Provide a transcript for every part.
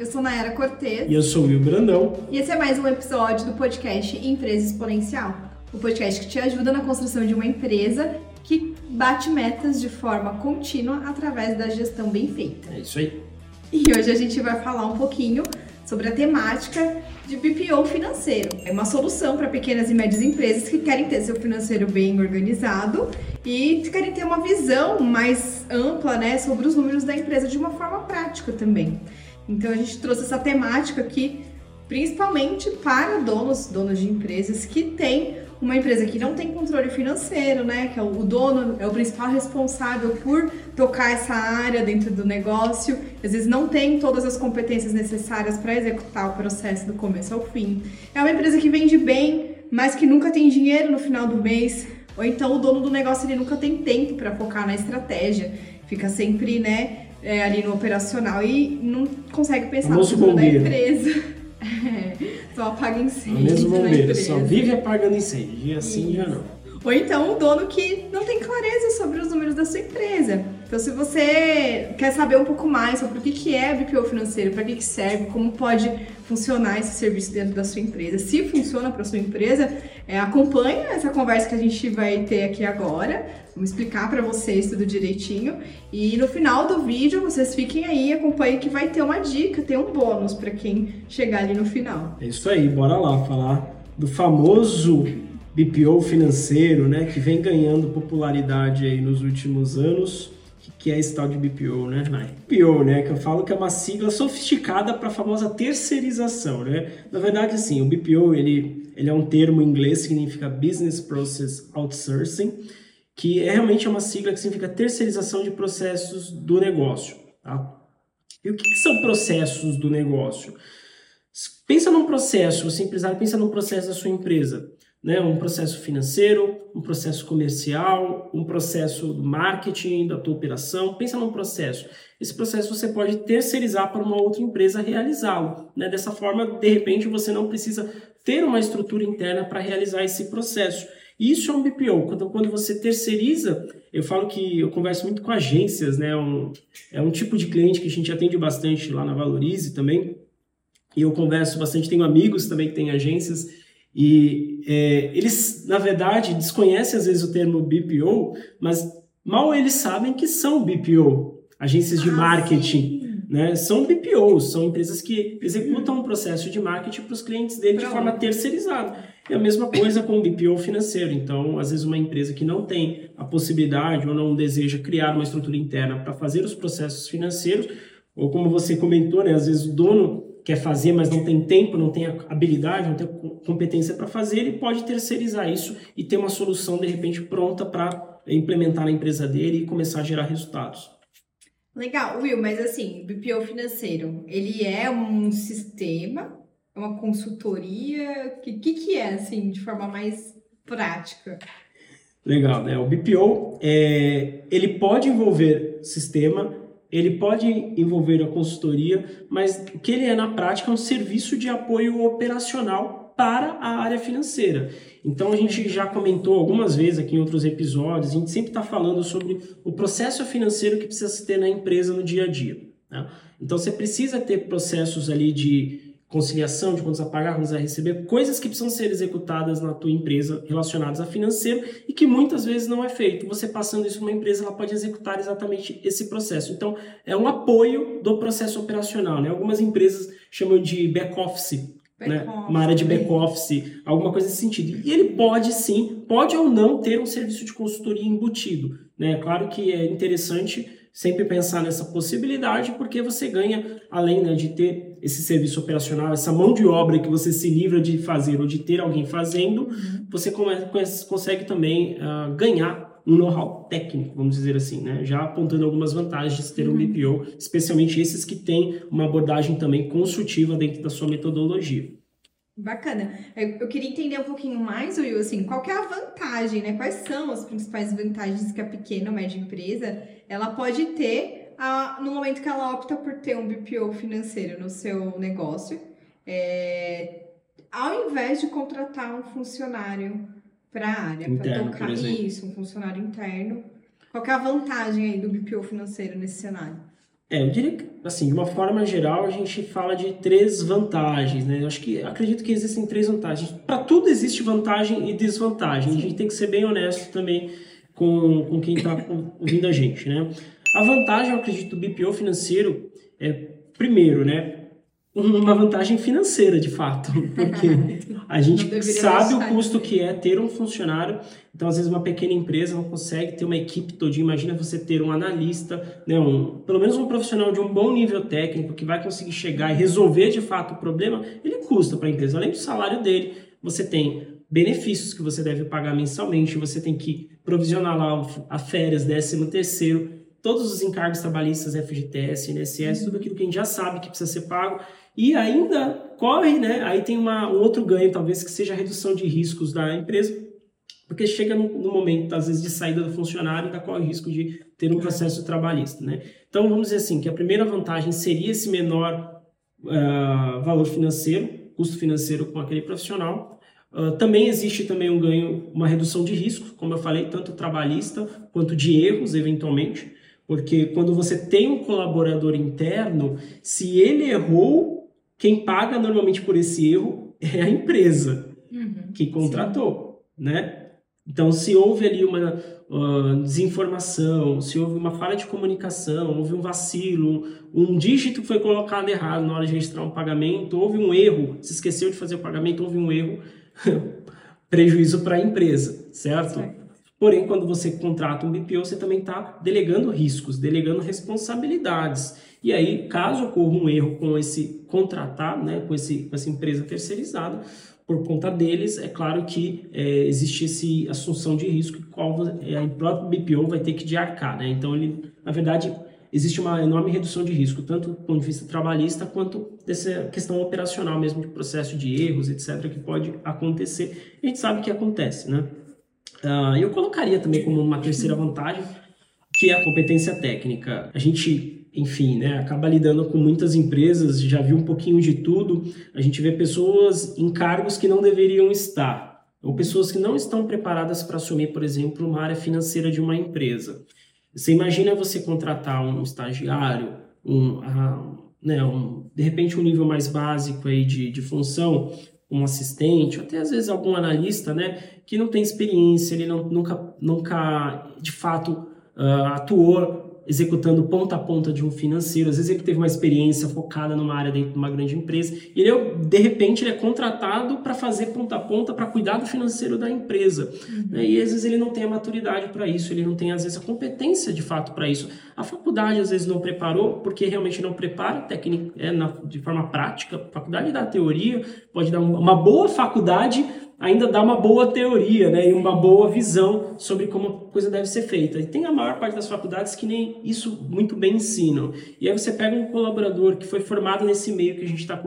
Eu sou Nayara Cortez. E eu sou o Will Brandão. E esse é mais um episódio do podcast Empresa Exponencial. O podcast que te ajuda na construção de uma empresa que bate metas de forma contínua através da gestão bem feita. É isso aí. E hoje a gente vai falar um pouquinho sobre a temática de BPO financeiro. É uma solução para pequenas e médias empresas que querem ter seu financeiro bem organizado e querem ter uma visão mais ampla, né, sobre os números da empresa de uma forma prática também. Então a gente trouxe essa temática aqui principalmente para donos, donos de empresas que têm uma empresa que não tem controle financeiro, né? Que é o dono, é o principal responsável por tocar essa área dentro do negócio, às vezes não tem todas as competências necessárias para executar o processo do começo ao fim. É uma empresa que vende bem, mas que nunca tem dinheiro no final do mês, ou então o dono do negócio ele nunca tem tempo para focar na estratégia, fica sempre, né, é, ali no operacional e não consegue pensar no futuro da empresa. É, só apaga incêndio. Mesmo bombeiro, só vive apagando incêndio. E assim Isso. já não. Ou então o dono que não tem clareza sobre os números da sua empresa. Então, se você quer saber um pouco mais sobre o que é BPO financeiro, para que serve, como pode funcionar esse serviço dentro da sua empresa, se funciona para sua empresa, é, acompanha essa conversa que a gente vai ter aqui agora. Vamos explicar para vocês tudo direitinho. E no final do vídeo, vocês fiquem aí, acompanhem que vai ter uma dica, tem um bônus para quem chegar ali no final. É isso aí, bora lá falar do famoso BPO financeiro, né, que vem ganhando popularidade aí nos últimos anos que é esse tal de BPO, né? BPO, né, que eu falo que é uma sigla sofisticada para a famosa terceirização, né? Na verdade, assim, o BPO, ele, ele é um termo em inglês, significa Business Process Outsourcing, que é realmente uma sigla que significa terceirização de processos do negócio, tá? E o que, que são processos do negócio? Pensa num processo, você empresário pensa num processo da sua empresa né, um processo financeiro, um processo comercial, um processo marketing da tua operação. Pensa num processo. Esse processo você pode terceirizar para uma outra empresa realizá-lo. Né? Dessa forma, de repente, você não precisa ter uma estrutura interna para realizar esse processo. Isso é um BPO. Quando, quando você terceiriza, eu falo que eu converso muito com agências, né? Um, é um tipo de cliente que a gente atende bastante lá na Valorize também. E eu converso bastante, tenho amigos também que têm agências e é, eles, na verdade, desconhecem às vezes o termo BPO, mas mal eles sabem que são BPO, agências de ah, marketing. Né? São BPOs, são empresas que executam um processo de marketing para os clientes dele Pronto. de forma terceirizada. É a mesma coisa com o BPO financeiro. Então, às vezes, uma empresa que não tem a possibilidade ou não deseja criar uma estrutura interna para fazer os processos financeiros, ou como você comentou, né? às vezes o dono quer fazer, mas não tem tempo, não tem habilidade, não tem competência para fazer, ele pode terceirizar isso e ter uma solução de repente pronta para implementar na empresa dele e começar a gerar resultados. Legal, Will, mas assim, BPO financeiro, ele é um sistema, é uma consultoria, o que, que, que é assim, de forma mais prática? Legal, né? O BPO, é, ele pode envolver sistema, ele pode envolver a consultoria, mas o que ele é na prática é um serviço de apoio operacional para a área financeira. Então a gente já comentou algumas vezes aqui em outros episódios, a gente sempre está falando sobre o processo financeiro que precisa ter na empresa no dia a dia. Né? Então você precisa ter processos ali de conciliação de contas a pagar, contas a receber, coisas que precisam ser executadas na tua empresa relacionadas a financeiro e que muitas vezes não é feito. Você passando isso numa empresa, ela pode executar exatamente esse processo. Então, é um apoio do processo operacional. Né? Algumas empresas chamam de back-office, né? uma área de back-office, alguma coisa nesse sentido. E ele pode sim, pode ou não ter um serviço de consultoria embutido. Né? Claro que é interessante sempre pensar nessa possibilidade, porque você ganha, além né, de ter esse serviço operacional, essa mão de obra que você se livra de fazer ou de ter alguém fazendo, uhum. você consegue também uh, ganhar um know-how técnico, vamos dizer assim, né? já apontando algumas vantagens de ter um BPO, uhum. especialmente esses que têm uma abordagem também consultiva dentro da sua metodologia. Bacana. Eu queria entender um pouquinho mais, Will, assim, qual é a vantagem, né? Quais são as principais vantagens que a pequena ou média empresa ela pode ter a, no momento que ela opta por ter um BPO financeiro no seu negócio, é, ao invés de contratar um funcionário para a área, para tocar isso, um funcionário interno. Qual é a vantagem aí do BPO financeiro nesse cenário? É, eu diria que, assim, de uma forma geral, a gente fala de três vantagens, né? Eu acho que, acredito que existem três vantagens. Para tudo existe vantagem e desvantagem. Sim. A gente tem que ser bem honesto também com, com quem está ouvindo a gente, né? A vantagem, eu acredito, do BPO financeiro é, primeiro, né? uma vantagem financeira, de fato, porque a gente sabe o custo que é ter um funcionário. Então, às vezes, uma pequena empresa não consegue ter uma equipe toda. Imagina você ter um analista, né, um, pelo menos um profissional de um bom nível técnico que vai conseguir chegar e resolver de fato o problema. Ele custa para a empresa. Além do salário dele, você tem benefícios que você deve pagar mensalmente, você tem que provisionar lá a férias, décimo terceiro, todos os encargos trabalhistas, FGTS, INSS, tudo aquilo que a gente já sabe que precisa ser pago e ainda corre, né? Aí tem uma, um outro ganho, talvez, que seja a redução de riscos da empresa, porque chega no, no momento, às vezes, de saída do funcionário, ainda corre o risco de ter um processo trabalhista, né? Então, vamos dizer assim, que a primeira vantagem seria esse menor uh, valor financeiro, custo financeiro com aquele profissional. Uh, também existe também um ganho, uma redução de risco, como eu falei, tanto trabalhista quanto de erros, eventualmente, porque quando você tem um colaborador interno, se ele errou, quem paga normalmente por esse erro é a empresa uhum, que contratou, sim. né? Então, se houve ali uma uh, desinformação, se houve uma falha de comunicação, houve um vacilo, um dígito foi colocado errado na hora de registrar um pagamento, houve um erro, se esqueceu de fazer o pagamento, houve um erro, prejuízo para a empresa, certo? certo? Porém, quando você contrata um BPO, você também está delegando riscos, delegando responsabilidades. E aí, caso ocorra um erro com esse contratado, né, com, esse, com essa empresa terceirizada, por conta deles, é claro que é, existe essa assunção de risco, qual é, a próprio BPO vai ter que de arcar. Né? Então, ele, na verdade, existe uma enorme redução de risco, tanto do ponto de vista trabalhista quanto dessa questão operacional mesmo, de processo de erros, etc., que pode acontecer. A gente sabe que acontece, né? Uh, eu colocaria também como uma terceira vantagem, que é a competência técnica. A gente, enfim, né, acaba lidando com muitas empresas, já viu um pouquinho de tudo. A gente vê pessoas em cargos que não deveriam estar, ou pessoas que não estão preparadas para assumir, por exemplo, uma área financeira de uma empresa. Você imagina você contratar um estagiário, um, uh, né, um, de repente um nível mais básico aí de, de função, um assistente, ou até às vezes algum analista, né, que não tem experiência, ele não, nunca, nunca de fato uh, atuou executando ponta a ponta de um financeiro. Às vezes ele teve uma experiência focada numa área dentro de uma grande empresa e ele, de repente, ele é contratado para fazer ponta a ponta, para cuidar do financeiro da empresa. Uhum. Né? E às vezes ele não tem a maturidade para isso, ele não tem, às vezes, a competência de fato para isso. A faculdade, às vezes, não preparou, porque realmente não prepara técnica, é, na, de forma prática. A faculdade dá teoria, pode dar uma boa faculdade ainda dá uma boa teoria né, e uma boa visão sobre como a coisa deve ser feita. E tem a maior parte das faculdades que nem isso muito bem ensinam. E aí você pega um colaborador que foi formado nesse meio que a gente está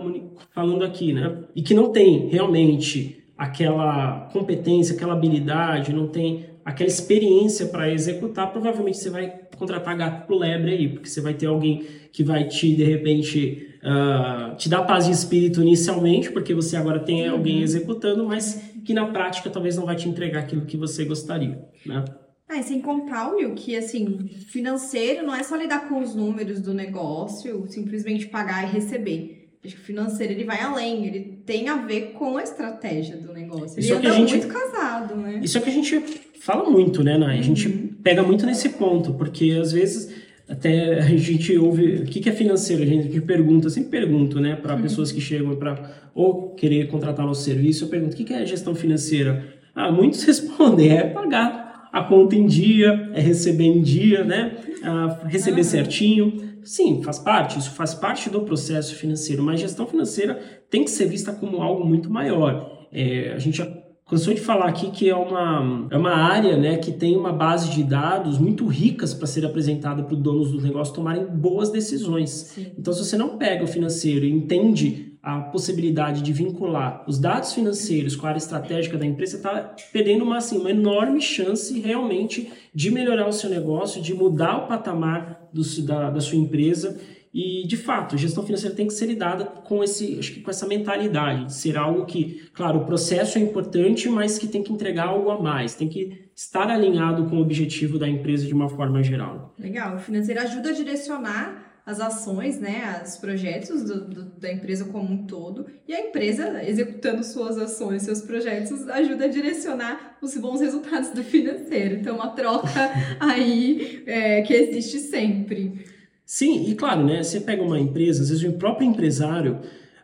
falando aqui, né, e que não tem realmente aquela competência, aquela habilidade, não tem aquela experiência para executar, provavelmente você vai contratar gato pro lebre aí, porque você vai ter alguém que vai te, de repente, uh, te dar paz de espírito inicialmente, porque você agora tem uhum. alguém executando, mas que na prática talvez não vai te entregar aquilo que você gostaria, né? É, sem contar, Will, que assim, financeiro não é só lidar com os números do negócio, simplesmente pagar e receber. Acho que o financeiro ele vai além, ele tem a ver com a estratégia do negócio. Ele isso anda é gente, muito casado, né? Isso é que a gente fala muito, né, Nai? A gente uhum. pega muito nesse ponto, porque às vezes até a gente ouve o que é financeiro, a gente pergunta, sempre pergunto, né, para uhum. pessoas que chegam para ou querer contratar nosso serviço, eu pergunto o que é gestão financeira. Ah, muitos respondem é pagar a conta em dia, é receber em dia, né, ah, receber ah. certinho. Sim, faz parte, isso faz parte do processo financeiro, mas gestão financeira tem que ser vista como algo muito maior. É, a gente já cansou de falar aqui que é uma, é uma área né, que tem uma base de dados muito ricas para ser apresentada para os donos do negócio tomarem boas decisões. Sim. Então, se você não pega o financeiro e entende a possibilidade de vincular os dados financeiros com a área estratégica da empresa, você está perdendo uma, assim, uma enorme chance realmente de melhorar o seu negócio, de mudar o patamar do, da, da sua empresa e, de fato, a gestão financeira tem que ser lidada com, esse, acho que com essa mentalidade, de ser algo que, claro, o processo é importante, mas que tem que entregar algo a mais, tem que estar alinhado com o objetivo da empresa de uma forma geral. Legal, o financeiro ajuda a direcionar as ações, né, os projetos do, do, da empresa como um todo, e a empresa, executando suas ações, seus projetos, ajuda a direcionar os bons resultados do financeiro. Então, uma troca aí é, que existe sempre. Sim, e claro, né, você pega uma empresa, às vezes o próprio empresário,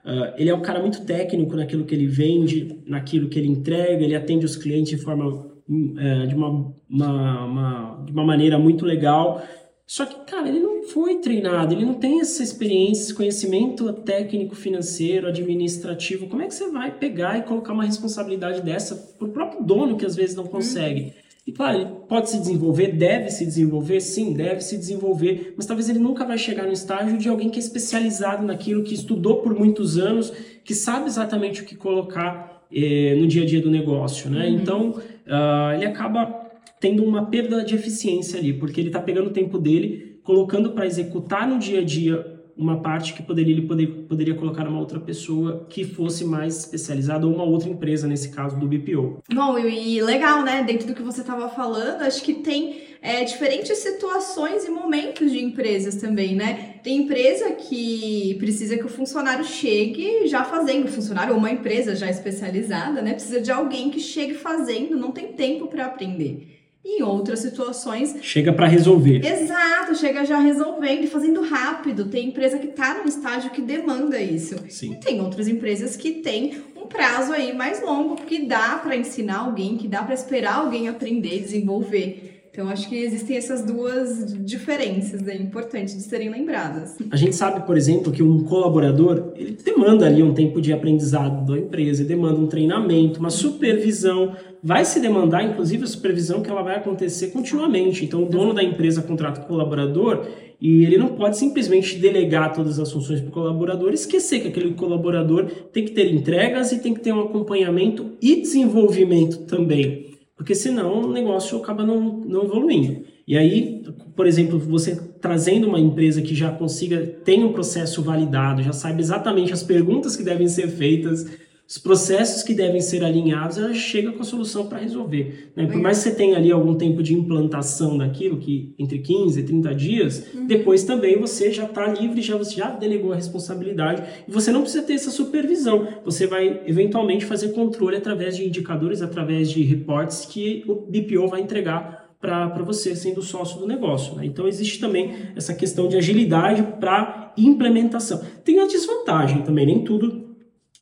uh, ele é um cara muito técnico naquilo que ele vende, naquilo que ele entrega, ele atende os clientes de forma, uh, de uma, uma, uma, de uma maneira muito legal, só que, cara, ele não foi treinado, ele não tem essa experiência, esse conhecimento técnico, financeiro, administrativo. Como é que você vai pegar e colocar uma responsabilidade dessa pro próprio dono que às vezes não consegue? E claro, ele pode se desenvolver, deve se desenvolver, sim, deve se desenvolver, mas talvez ele nunca vai chegar no estágio de alguém que é especializado naquilo, que estudou por muitos anos, que sabe exatamente o que colocar eh, no dia a dia do negócio, né? Uhum. Então, uh, ele acaba tendo uma perda de eficiência ali, porque ele está pegando o tempo dele, colocando para executar no dia a dia uma parte que poderia, ele poder, poderia colocar uma outra pessoa que fosse mais especializada ou uma outra empresa, nesse caso do BPO. Bom, e legal, né? Dentro do que você estava falando, acho que tem é, diferentes situações e momentos de empresas também, né? Tem empresa que precisa que o funcionário chegue já fazendo, funcionário ou uma empresa já especializada, né? Precisa de alguém que chegue fazendo, não tem tempo para aprender. Em outras situações. Chega para resolver. Exato, chega já resolvendo e fazendo rápido. Tem empresa que está num estágio que demanda isso. Sim. E tem outras empresas que têm um prazo aí mais longo, que dá para ensinar alguém, que dá para esperar alguém aprender, desenvolver. Então, acho que existem essas duas diferenças aí, importantes de serem lembradas. A gente sabe, por exemplo, que um colaborador, ele demanda ali um tempo de aprendizado da empresa, demanda um treinamento, uma supervisão, vai se demandar, inclusive, a supervisão que ela vai acontecer continuamente. Então, o dono da empresa contrata o colaborador e ele não pode simplesmente delegar todas as funções para o colaborador esquecer que aquele colaborador tem que ter entregas e tem que ter um acompanhamento e desenvolvimento também. Porque senão o negócio acaba não, não evoluindo. E aí, por exemplo, você trazendo uma empresa que já consiga, tem um processo validado, já sabe exatamente as perguntas que devem ser feitas, os processos que devem ser alinhados, ela chega com a solução para resolver. Né? Por mais que você tenha ali algum tempo de implantação daquilo, que entre 15 e 30 dias, uhum. depois também você já está livre, já, você já delegou a responsabilidade e você não precisa ter essa supervisão. Você vai eventualmente fazer controle através de indicadores, através de reportes que o BPO vai entregar para você sendo sócio do negócio. Né? Então existe também essa questão de agilidade para implementação. Tem a desvantagem também, nem tudo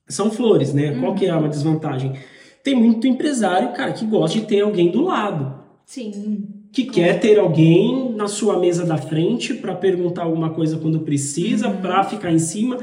são flores, né? Uhum. Qual que é uma desvantagem? Tem muito empresário, cara, que gosta de ter alguém do lado. Sim. Que quer ter alguém na sua mesa da frente para perguntar alguma coisa quando precisa, uhum. para ficar em cima.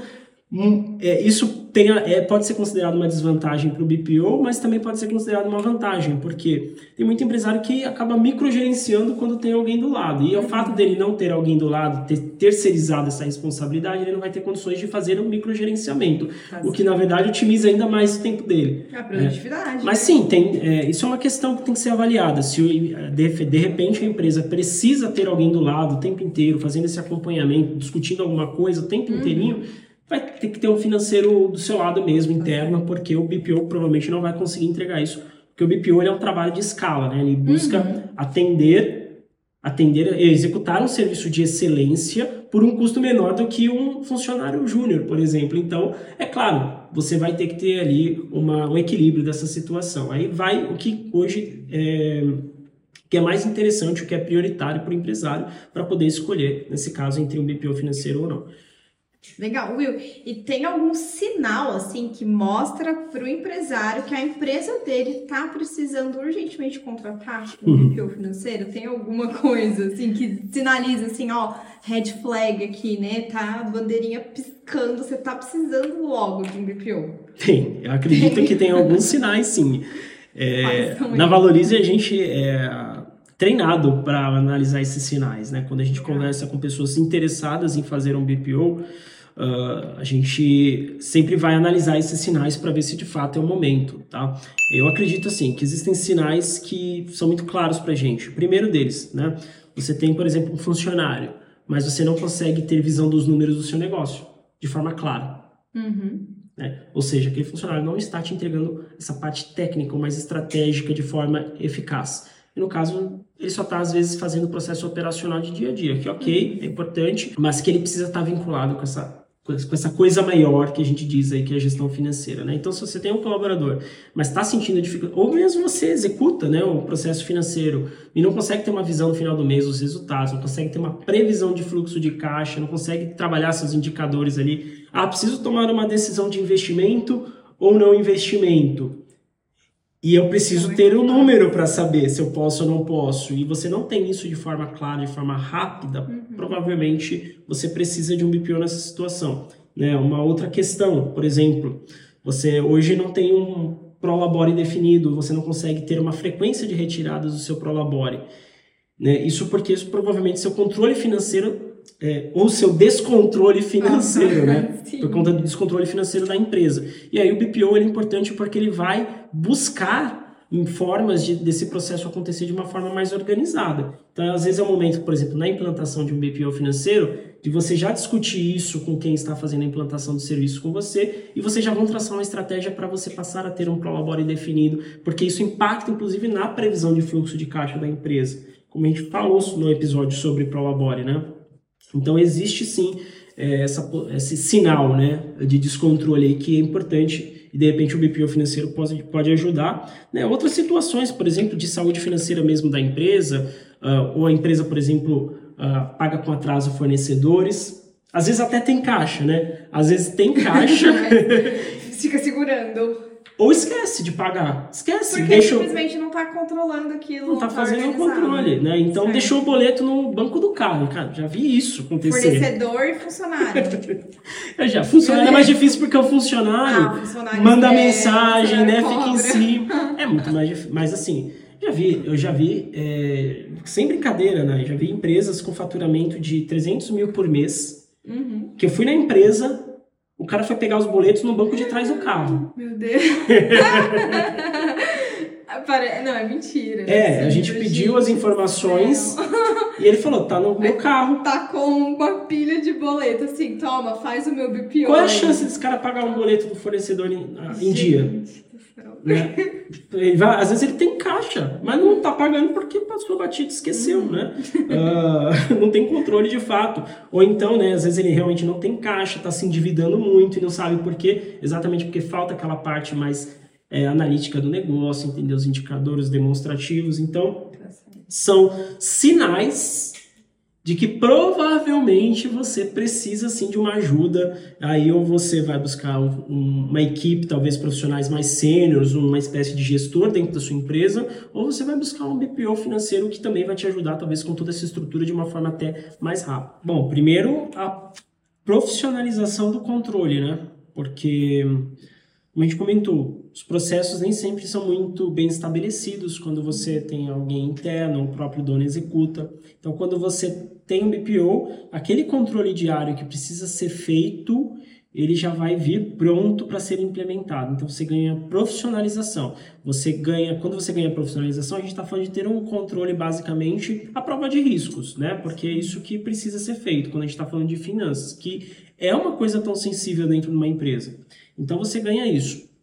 Hum, é, isso tem, é, pode ser considerado uma desvantagem para o BPO, mas também pode ser considerado uma vantagem, porque tem muito empresário que acaba microgerenciando quando tem alguém do lado. E uhum. o fato dele não ter alguém do lado, ter terceirizado essa responsabilidade, ele não vai ter condições de fazer um microgerenciamento, o que na verdade otimiza ainda mais o tempo dele. A produtividade. É. Mas sim, tem, é, isso é uma questão que tem que ser avaliada. Se de, de repente a empresa precisa ter alguém do lado o tempo inteiro, fazendo esse acompanhamento, discutindo alguma coisa o tempo uhum. inteirinho vai ter que ter um financeiro do seu lado mesmo, interno, porque o BPO provavelmente não vai conseguir entregar isso. Porque o BPO é um trabalho de escala, né? Ele busca uhum. atender, atender, executar um serviço de excelência por um custo menor do que um funcionário júnior, por exemplo. Então, é claro, você vai ter que ter ali uma, um equilíbrio dessa situação. Aí vai o que hoje é, que é mais interessante, o que é prioritário para o empresário para poder escolher, nesse caso, entre um BPO financeiro ou não. Legal, Will. E tem algum sinal assim que mostra para o empresário que a empresa dele está precisando urgentemente contratar um uhum. BPO financeiro? Tem alguma coisa assim que sinaliza assim, ó, red flag aqui, né? Tá a bandeirinha piscando, você tá precisando logo de um BPO? Tem, eu acredito tem. que tem alguns sinais, sim. É, na Valorize a gente é treinado para analisar esses sinais, né? Quando a gente conversa com pessoas interessadas em fazer um BPO, Uh, a gente sempre vai analisar esses sinais para ver se de fato é o momento, tá? Eu acredito assim que existem sinais que são muito claros para a gente. O primeiro deles, né? Você tem, por exemplo, um funcionário, mas você não consegue ter visão dos números do seu negócio de forma clara. Uhum. Né? Ou seja, aquele funcionário não está te entregando essa parte técnica ou mais estratégica de forma eficaz. e no caso ele só está às vezes fazendo o processo operacional de dia a dia, que ok, é importante, mas que ele precisa estar tá vinculado com essa com essa coisa maior que a gente diz aí que é a gestão financeira, né? Então, se você tem um colaborador, mas está sentindo dificuldade, ou mesmo você executa, né, o processo financeiro e não consegue ter uma visão no final do mês dos resultados, não consegue ter uma previsão de fluxo de caixa, não consegue trabalhar seus indicadores ali, ah, preciso tomar uma decisão de investimento ou não investimento. E eu preciso ter um número para saber se eu posso ou não posso. E você não tem isso de forma clara, de forma rápida, uhum. provavelmente você precisa de um BPO nessa situação. Né? Uma outra questão, por exemplo, você hoje não tem um prolabore definido, você não consegue ter uma frequência de retiradas do seu prolabore. Né? Isso porque isso, provavelmente seu controle financeiro é, ou seu descontrole financeiro, né? Sim. Por conta do descontrole financeiro da empresa. E aí o BPO é importante porque ele vai buscar em formas de, desse processo acontecer de uma forma mais organizada. Então, às vezes é o momento, por exemplo, na implantação de um BPO financeiro, de você já discutir isso com quem está fazendo a implantação do serviço com você e você já vão traçar uma estratégia para você passar a ter um prolabore definido, porque isso impacta inclusive na previsão de fluxo de caixa da empresa. Como a gente falou no episódio sobre prolabore, né? Então existe sim é, essa, esse sinal né, de descontrole aí que é importante e de repente o BPO financeiro pode, pode ajudar. Né? Outras situações, por exemplo, de saúde financeira mesmo da empresa, uh, ou a empresa, por exemplo, uh, paga com atraso fornecedores. Às vezes até tem caixa, né? Às vezes tem caixa. Fica segurando. Ou esquece de pagar. Esquece. Porque deixa... simplesmente não está controlando aquilo. Não está tá fazendo o controle, né? Então certo. deixou o boleto no banco do carro. Cara, já vi isso acontecer. Fornecedor e funcionário. é, já, funcionário é mais difícil porque o funcionário, ah, funcionário manda é, mensagem, né? Cobra. Fica em cima. É muito mais difícil. Mas assim, já vi, eu já vi, é, sem brincadeira, né? Já vi empresas com faturamento de 300 mil por mês. Uhum. Que eu fui na empresa, o cara foi pegar os boletos no banco de trás do carro. Meu Deus. Não, é mentira. É, a gente pediu as informações e ele falou, tá no meu carro. Tá com uma pilha de boleto, assim, toma, faz o meu BPO. Qual é a chance desse cara pagar um boleto do fornecedor em, em dia? Né? Vai, às vezes ele tem caixa, mas não está pagando porque passou batido esqueceu, uhum. né? Uh, não tem controle de fato. Ou então, né, às vezes ele realmente não tem caixa, está se endividando muito e não sabe por quê, exatamente porque falta aquela parte mais é, analítica do negócio, entender os indicadores demonstrativos. Então, são sinais de que provavelmente você precisa sim de uma ajuda. Aí ou você vai buscar um, uma equipe, talvez profissionais mais sêniores, uma espécie de gestor dentro da sua empresa, ou você vai buscar um BPO financeiro que também vai te ajudar, talvez com toda essa estrutura de uma forma até mais rápida. Bom, primeiro a profissionalização do controle, né? Porque, como a gente comentou, os processos nem sempre são muito bem estabelecidos quando você tem alguém interno, o próprio dono executa. Então, quando você tem um BPO, aquele controle diário que precisa ser feito, ele já vai vir pronto para ser implementado. Então, você ganha profissionalização. Você ganha, quando você ganha profissionalização, a gente está falando de ter um controle basicamente a prova de riscos, né? Porque é isso que precisa ser feito quando a gente está falando de finanças, que é uma coisa tão sensível dentro de uma empresa. Então, você ganha isso.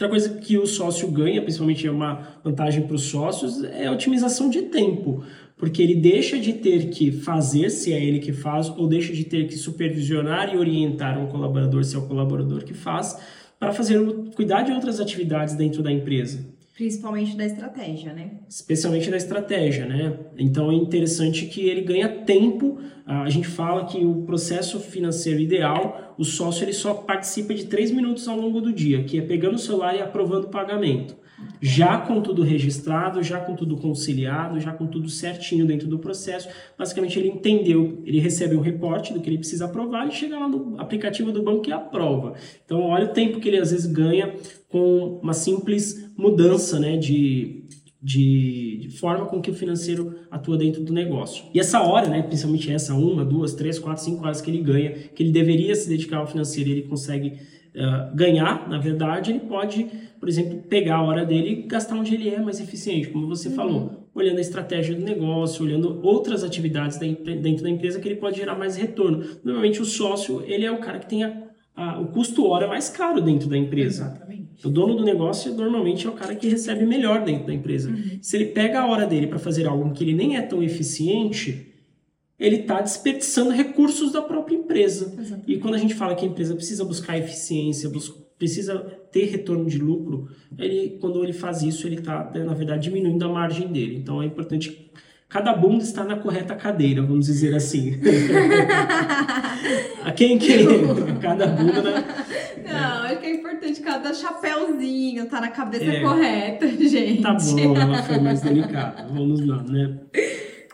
Outra coisa que o sócio ganha, principalmente é uma vantagem para os sócios, é a otimização de tempo, porque ele deixa de ter que fazer, se é ele que faz, ou deixa de ter que supervisionar e orientar um colaborador, se é o colaborador que faz, para fazer cuidar de outras atividades dentro da empresa. Principalmente da estratégia, né? Especialmente da estratégia, né? Então é interessante que ele ganha tempo. A gente fala que o processo financeiro ideal, o sócio ele só participa de três minutos ao longo do dia, que é pegando o celular e aprovando o pagamento já com tudo registrado, já com tudo conciliado, já com tudo certinho dentro do processo. Basicamente, ele entendeu, ele recebe um reporte do que ele precisa aprovar e chega lá no aplicativo do banco e aprova. Então, olha o tempo que ele às vezes ganha com uma simples mudança né, de, de, de, forma com que o financeiro atua dentro do negócio. E essa hora, né, principalmente essa uma, duas, três, quatro, cinco horas que ele ganha, que ele deveria se dedicar ao financeiro ele consegue uh, ganhar, na verdade, ele pode por exemplo, pegar a hora dele e gastar onde ele é mais eficiente, como você uhum. falou, olhando a estratégia do negócio, olhando outras atividades dentro da empresa que ele pode gerar mais retorno. Normalmente o sócio, ele é o cara que tem a a, o custo hora mais caro dentro da empresa. Exatamente. O dono do negócio normalmente é o cara que recebe melhor dentro da empresa. Uhum. Se ele pega a hora dele para fazer algo que ele nem é tão eficiente, ele está desperdiçando recursos da própria empresa. E quando a gente fala que a empresa precisa buscar eficiência, precisa ter retorno de lucro, ele, quando ele faz isso, ele está, na verdade, diminuindo a margem dele. Então é importante. Cada bunda está na correta cadeira, vamos dizer assim. a quem que cada bunda né? Não, acho que é importante cada chapéuzinho tá na cabeça É. correta, gente. Tá bom, ela foi mais delicada. Vamos lá, né?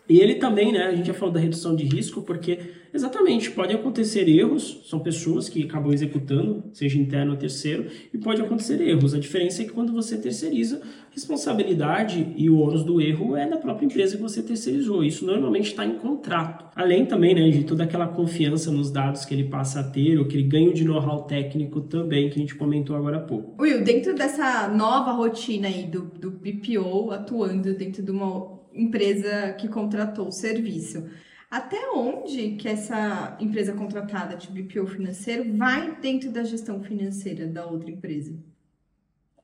E ele também, né? A gente já falou da redução de risco, porque exatamente pode acontecer erros, são pessoas que acabam executando, seja interno ou terceiro, e pode acontecer erros. A diferença é que quando você terceiriza, a responsabilidade e o ônus do erro é da própria empresa que você terceirizou. Isso normalmente está em contrato. Além também, né, de toda aquela confiança nos dados que ele passa a ter, ou que ele ganha de know-how técnico também, que a gente comentou agora há pouco. Will, dentro dessa nova rotina aí do, do BPO atuando dentro de uma empresa que contratou o serviço, até onde que essa empresa contratada de BPO financeiro vai dentro da gestão financeira da outra empresa?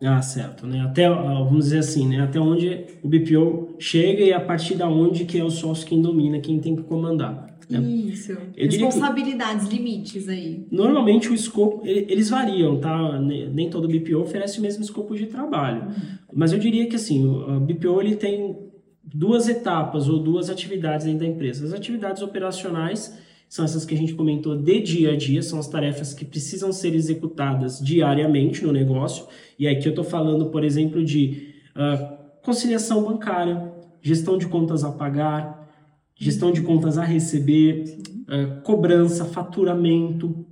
Ah, certo, né? Até, ah, vamos dizer assim, né? Até onde o BPO chega e a partir da onde que é o sócio quem domina, quem tem que comandar. né? Isso. Eu diria que- Responsabilidades, limites aí. Normalmente o escopo, ele- eles variam, tá? Ne- Nem todo BPO oferece o mesmo escopo de trabalho. Mas eu diria que assim, o BPO ele tem duas etapas ou duas atividades dentro da empresa. As atividades operacionais são essas que a gente comentou de dia a dia, são as tarefas que precisam ser executadas diariamente no negócio. E aqui eu estou falando, por exemplo, de ah, conciliação bancária, gestão de contas a pagar, gestão de contas a receber, ah, cobrança, faturamento,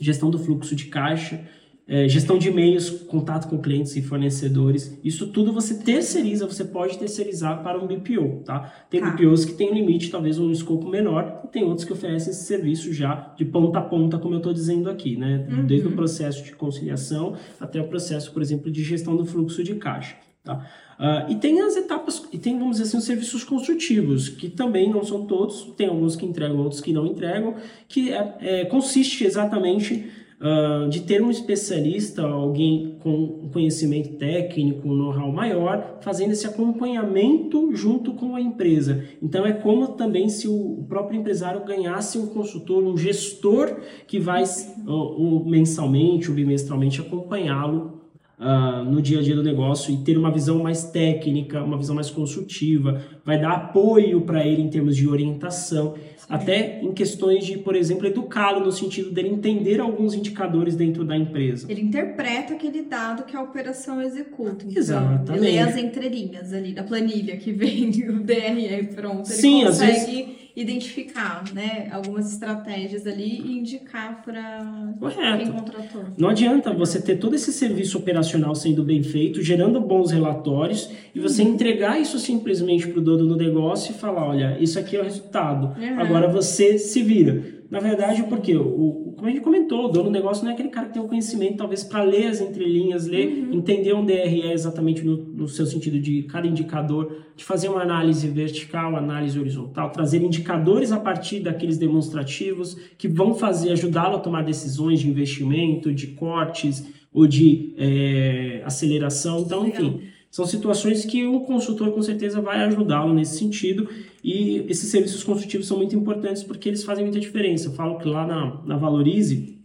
gestão do fluxo de caixa, eh, gestão de e-mails, contato com clientes e fornecedores. Isso tudo você terceiriza, você pode terceirizar para um BPO, tá? Tem Tá. BPOs que têm um limite, talvez um escopo menor, e tem outros que oferecem esse serviço já de ponta a ponta, como eu estou dizendo aqui, né? Uhum. Desde o processo de conciliação até o processo, por exemplo, de gestão do fluxo de caixa, tá? Ah, e tem as etapas, e tem, vamos dizer assim, os serviços construtivos, que também não são todos, tem alguns que entregam, outros que não entregam, que é, é, consiste exatamente ah, de ter um especialista, alguém com conhecimento técnico, um know-how maior, fazendo esse acompanhamento junto com a empresa. Então é como também se o próprio empresário ganhasse um consultor, um gestor que vai o mensalmente ou bimestralmente acompanhá-lo ah, no dia a dia do negócio e ter uma visão mais técnica, uma visão mais consultiva, vai dar apoio para ele em termos de orientação, até em questões de, por exemplo, educá-lo no sentido dele entender alguns indicadores dentro da empresa. Ele interpreta aquele dado que a operação executa. Então, Exatamente. Ele lê as entrelinhas ali da planilha que vem o DRE pronto. Ele Sim, às consegue identificar né, algumas estratégias ali e indicar para quem contratou. Não adianta você ter todo esse serviço operacional sendo bem feito, gerando bons relatórios, e você entregar isso simplesmente para o dono do negócio e falar, olha, isso aqui é o resultado. Uhum. Agora você se vira. Na verdade, porque o, o- como a gente comentou, o dono do negócio não é aquele cara que tem o conhecimento, talvez, para ler as entrelinhas, ler, entender um DRE exatamente no, no seu sentido de cada indicador, de fazer uma análise vertical, análise horizontal, trazer indicadores a partir daqueles demonstrativos que vão fazer, ajudá-lo a tomar decisões de investimento, de cortes ou de eh, aceleração. Então, enfim, são situações que o consultor com certeza vai ajudá-lo nesse sentido e esses serviços consultivos são muito importantes porque eles fazem muita diferença. Eu falo que lá na, na Valorize,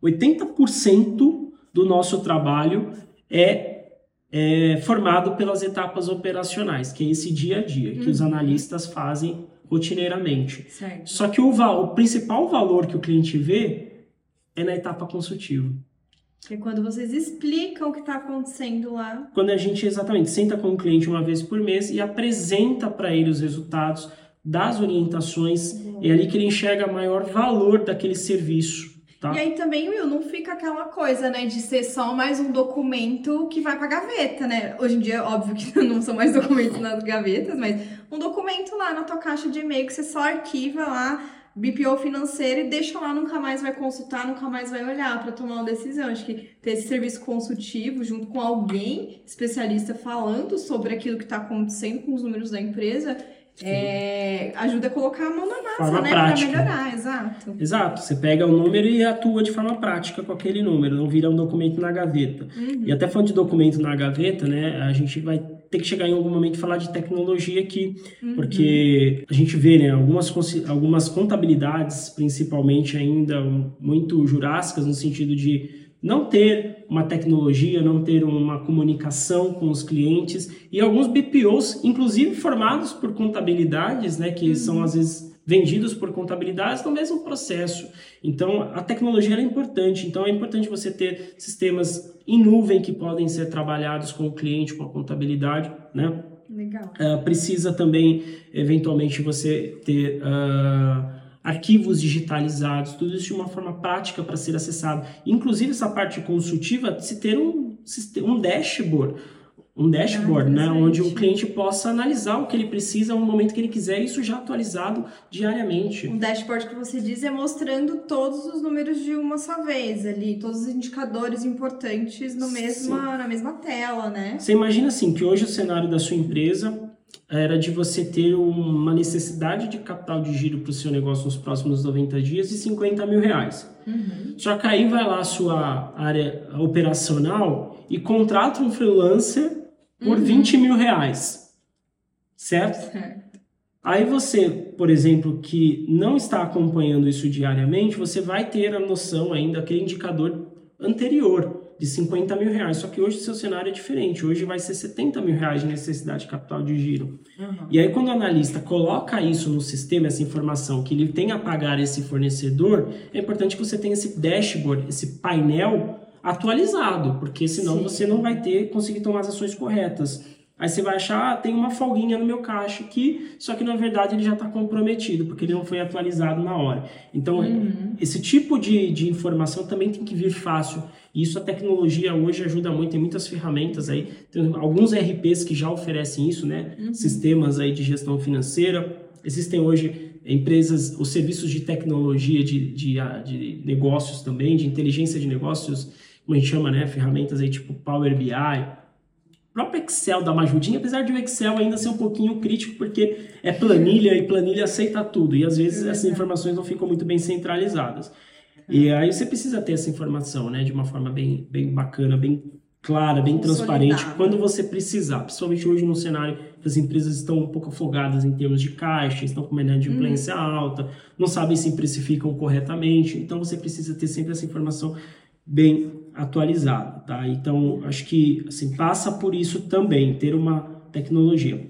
80% do nosso trabalho é, é formado pelas etapas operacionais, que é esse dia a dia, que os analistas fazem rotineiramente. Certo. Só que o, o principal valor que o cliente vê é na etapa consultiva. Que é quando vocês explicam o que está acontecendo lá. quando a gente exatamente senta com o cliente uma vez por mês e apresenta para ele os resultados das orientações, é ali que ele enxerga maior valor daquele serviço, tá? E aí também, Will, não fica aquela coisa, né, de ser só mais um documento que vai pra gaveta, né? Hoje em dia, óbvio que não são mais documentos nas gavetas, mas um documento lá na tua caixa de e-mail que você só arquiva lá, BPO financeiro, e deixa lá, nunca mais vai consultar, nunca mais vai olhar pra tomar uma decisão. Acho que ter esse serviço consultivo junto com alguém especialista falando sobre aquilo que tá acontecendo com os números da empresa é, ajuda a colocar a mão na massa, Forma né? prática. Pra melhorar, exato. Exato, você pega o número e atua de forma prática com aquele número, não vira um documento na gaveta. Uhum. E até falando de documento na gaveta, né, a gente vai ter que chegar em algum momento e falar de tecnologia aqui, Uhum. porque a gente vê, né, algumas, algumas contabilidades, principalmente ainda muito jurássicas, no sentido de não ter uma tecnologia, não ter uma comunicação com os clientes, e alguns BPOs, inclusive formados por contabilidades, né, que são às vezes vendidos por contabilidades no mesmo processo. Então, a tecnologia é importante. Então, é importante você ter sistemas em nuvem que podem ser trabalhados com o cliente, com a contabilidade, né? Legal. Ah, precisa também, eventualmente, você ter ah, arquivos digitalizados, tudo isso de uma forma prática para ser acessado. Inclusive, essa parte consultiva, se ter um, um dashboard, um dashboard, né, interessante. onde o cliente possa analisar o que ele precisa no momento que ele quiser, isso já atualizado diariamente. Um dashboard que você diz é mostrando todos os números de uma só vez ali, todos os indicadores importantes no mesma, na mesma tela, né? Você imagina assim que hoje o cenário da sua empresa era de você ter uma necessidade de capital de giro para o seu negócio nos próximos 90 dias de 50 mil reais. Uhum. Só que aí vai lá a sua área operacional e contrata um freelancer por Uhum. 20 mil reais. Certo? Certo. Aí você, por exemplo, que não está acompanhando isso diariamente, você vai ter a noção ainda daquele indicador anterior de 50 mil reais. Só que hoje o seu cenário é diferente. Hoje vai ser 70 mil reais de necessidade de capital de giro. Uhum. E aí, quando o analista coloca isso no sistema, essa informação, que ele tem a pagar esse fornecedor, é importante que você tenha esse dashboard, esse painel atualizado, porque senão Sim. você não vai ter conseguir tomar as ações corretas. Aí você vai achar, ah, tem uma folguinha no meu caixa aqui, só que na verdade ele já está comprometido, porque ele não foi atualizado na hora. Então, Uhum. esse tipo de, de informação também tem que vir fácil. Isso a tecnologia hoje ajuda muito, tem muitas ferramentas aí, tem alguns RPs que já oferecem isso, né? Sistemas aí de gestão financeira. Existem hoje empresas, os serviços de tecnologia, de, de, ah, de negócios também, de inteligência de negócios, como a gente chama, né? Ferramentas aí tipo Power BI, o próprio Excel dá uma ajudinha, apesar de o Excel ainda ser um pouquinho crítico, porque é planilha e planilha aceita tudo, e às vezes essas informações não ficam muito bem centralizadas. E aí você precisa ter essa informação, né, de uma forma bem, bem bacana, bem clara, bem transparente, quando você precisar. Principalmente hoje num cenário que as empresas estão um pouco afogadas em termos de caixa, estão com uma inadimplência alta, não sabem se precificam corretamente, então você precisa ter sempre essa informação bem atualizada, tá? Então, acho que assim, passa por isso também, ter uma tecnologia.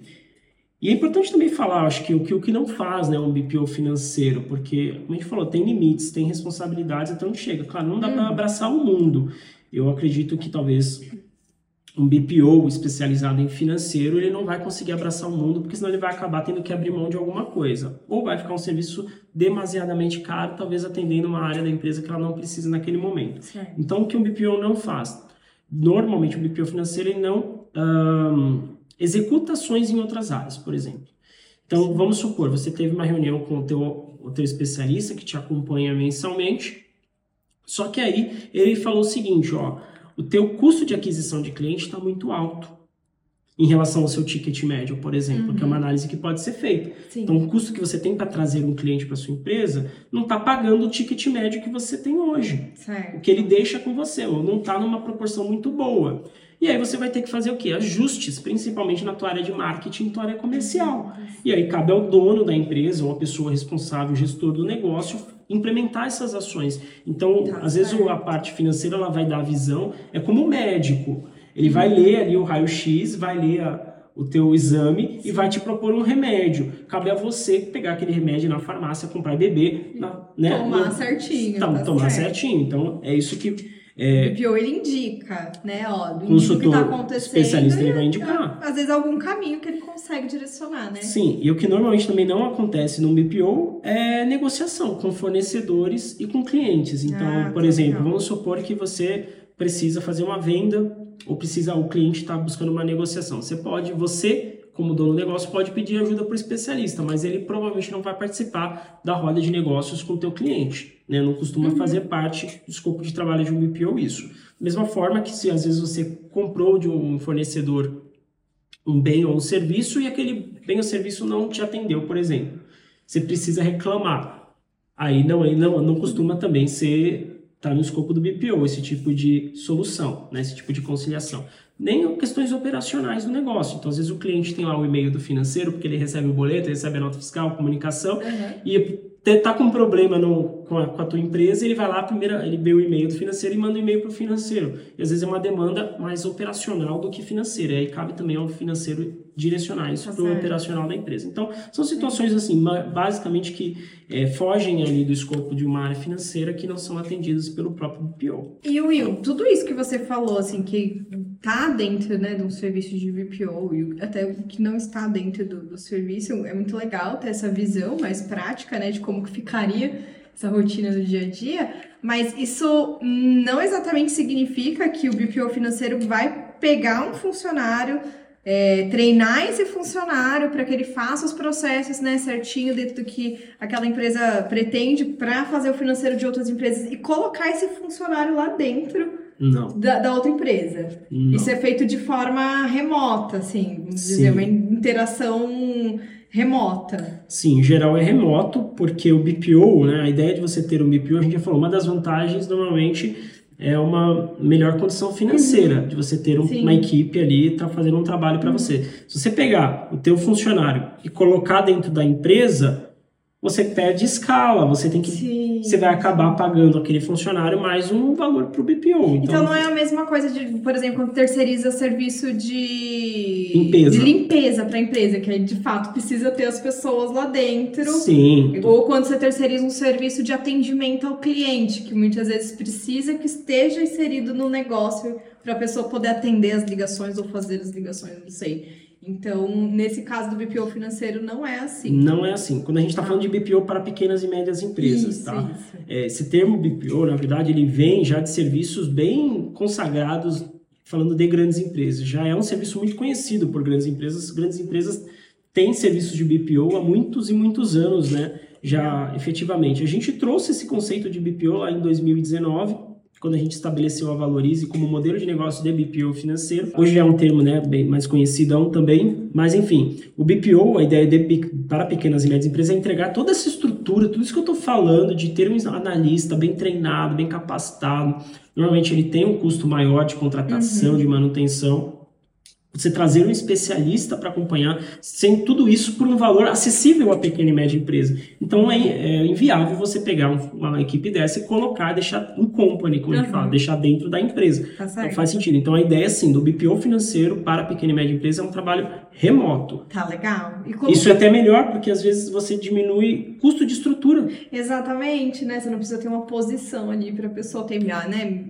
E é importante também falar, acho que o que, o que não faz né, um BPO financeiro, porque, como a gente falou, tem limites, tem responsabilidades até onde chega. Claro, não dá para abraçar o mundo. Eu acredito que talvez um BPO especializado em financeiro, ele não vai conseguir abraçar o mundo, porque senão ele vai acabar tendo que abrir mão de alguma coisa. Ou vai ficar um serviço demasiadamente caro, talvez atendendo uma área da empresa que ela não precisa naquele momento. Certo. Então, o que um BPO não faz? Normalmente, o BPO financeiro ele não ahn, executa ações em outras áreas, por exemplo. Então, vamos supor, você teve uma reunião com o teu, o teu especialista que te acompanha mensalmente, só que aí ele falou o seguinte, ó, o teu custo de aquisição de cliente está muito alto em relação ao seu ticket médio, por exemplo, que é uma análise que pode ser feita. Sim. Então, o custo que você tem para trazer um cliente para sua empresa não está pagando o ticket médio que você tem hoje o certo. que ele deixa com você, ou não está numa proporção muito boa. E aí você vai ter que fazer o quê? Ajustes, principalmente na tua área de marketing, na tua área comercial. E aí cabe ao dono da empresa, ou a pessoa responsável, gestor do negócio, implementar essas ações. Então, Tá às vezes certo. a parte financeira ela vai dar a visão, é como o médico. Ele vai ler ali o raio-x, vai ler a- o teu exame e vai te propor um remédio. Cabe a você pegar aquele remédio na farmácia, comprar e beber, na, né? Tomar certinho. Então, tá tomar certo. certinho. Então, é isso que é, O BPO ele indica, né? Ó, do o que consultor tá acontecendo. especialista ele vai indicar. Às vezes algum caminho que ele consegue direcionar, né? Sim, e o que normalmente também não acontece no BPO é negociação com fornecedores e com clientes. Então, Ah, por exemplo, legal. vamos supor que você precisa fazer uma venda ou precisa o cliente está buscando uma negociação. Você pode, você como dono do negócio pode pedir ajuda para o especialista, mas ele provavelmente não vai participar da roda de negócios com o teu cliente, né? Não costuma fazer parte do escopo de trabalho de um BPO isso. Da mesma forma que se às vezes você comprou de um fornecedor um bem ou um serviço e aquele bem o serviço não te atendeu, por exemplo. Você precisa reclamar. Aí não, aí não, não costuma também ser tá no escopo do BPO esse tipo de solução, né, esse tipo de conciliação. Nem questões operacionais do negócio. Então, às vezes o cliente tem lá o e-mail do financeiro, porque ele recebe o boleto, recebe a nota fiscal, comunicação, uhum. e tá com um problema no, com, a, com a tua empresa, ele vai lá, primeiro, ele vê o e-mail do financeiro e manda o um e-mail para o financeiro. E às vezes é uma demanda mais operacional do que financeira. E aí cabe também ao financeiro direcionar isso tá para o operacional da empresa. Então, são situações assim, basicamente que é, fogem ali do escopo de uma área financeira que não são atendidas pelo próprio BPO. E Will, tudo isso que você falou, assim, que tá dentro, né, de um serviço de BPO e até o que não está dentro do, do serviço, é muito legal ter essa visão mais prática, né, de como que ficaria essa rotina do dia a dia, mas isso não exatamente significa que o BPO financeiro vai pegar um funcionário é, treinar esse funcionário para que ele faça os processos né, certinho dentro do que aquela empresa pretende para fazer o financeiro de outras empresas e colocar esse funcionário lá dentro da, da, outra empresa. Não. Isso é feito de forma remota, assim, vamos Sim. dizer, uma interação remota. Sim, em geral é remoto, porque o BPO, né, a ideia de você ter um BPO, a gente já falou, uma das vantagens normalmente é uma melhor condição financeira uhum. de você ter um, uma equipe ali tá fazendo um trabalho para uhum. você. Se você pegar o teu funcionário e colocar dentro da empresa, você perde escala, você tem que Sim. você vai acabar pagando aquele funcionário mais um valor para o BPO. Então, então, não é a mesma coisa de, por exemplo, quando terceiriza serviço de limpeza, de limpeza para a empresa, que aí de fato precisa ter as pessoas lá dentro. Sim. Ou quando você terceiriza um serviço de atendimento ao cliente, que muitas vezes precisa que esteja inserido no negócio para a pessoa poder atender as ligações ou fazer as ligações, não sei. Então, nesse caso do BPO financeiro, não é assim. Não é assim. Quando a gente está ah. falando de BPO para pequenas e médias empresas, isso, tá? Isso. É, esse termo BPO, na verdade, ele vem já de serviços bem consagrados, falando de grandes empresas. Já é um serviço muito conhecido por grandes empresas. Grandes empresas têm serviços de BPO há muitos e muitos anos, né? Já efetivamente. A gente trouxe esse conceito de BPO lá em 2019 quando a gente estabeleceu a Valorize como modelo de negócio de BPO financeiro. Hoje é um termo né, bem mais conhecidão também, mas enfim, o BPO, a ideia de, para pequenas e médias empresas é entregar toda essa estrutura, tudo isso que eu estou falando, de ter um analista bem treinado, bem capacitado. Normalmente ele tem um custo maior de contratação, uhum. de manutenção, você trazer um especialista para acompanhar, sem tudo isso por um valor acessível à pequena e média empresa. Então é, é inviável você pegar uma equipe dessa e colocar, deixar um company, como uhum. a gente fala, deixar dentro da empresa. Tá não faz sentido. Então a ideia, assim, do BPO financeiro para a pequena e média empresa é um trabalho remoto. Tá legal. Isso é até melhor, porque às vezes você diminui custo de estrutura. Exatamente, né? Você não precisa ter uma posição ali para a pessoa ter, né?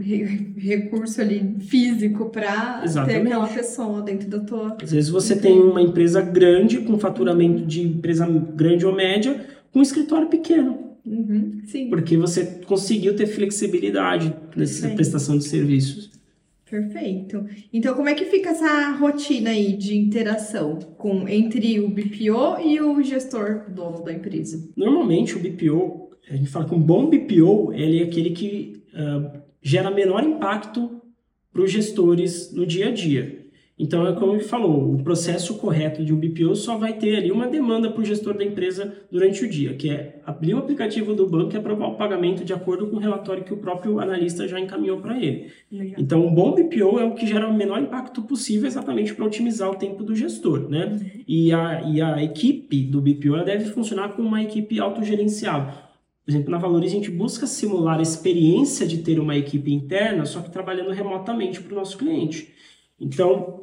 Recurso ali físico para ter aquela pessoa dentro tua. Às vezes você tem uma empresa grande, com faturamento de empresa grande ou média, com um escritório pequeno. Uhum, sim. Porque você conseguiu ter flexibilidade nessa prestação de serviços. Perfeito. Então, como é que fica essa rotina aí de interação com entre o BPO e o gestor dono da empresa? Normalmente, o BPO, a gente fala que um bom BPO, ele é aquele que uh, gera menor impacto para os gestores no dia a dia. Então, é como ele falou, o processo correto de um BPO só vai ter ali uma demanda para o gestor da empresa durante o dia, que é abrir o aplicativo do banco e aprovar o pagamento de acordo com o relatório que o próprio analista já encaminhou para ele. Legal. Então, um bom BPO é o que gera o menor impacto possível exatamente para otimizar o tempo do gestor, né? Uhum. E, a, e a equipe do BPO deve funcionar como uma equipe autogerenciável. Por exemplo, na Valorize a gente busca simular a experiência de ter uma equipe interna, só que trabalhando remotamente para o nosso cliente. Então,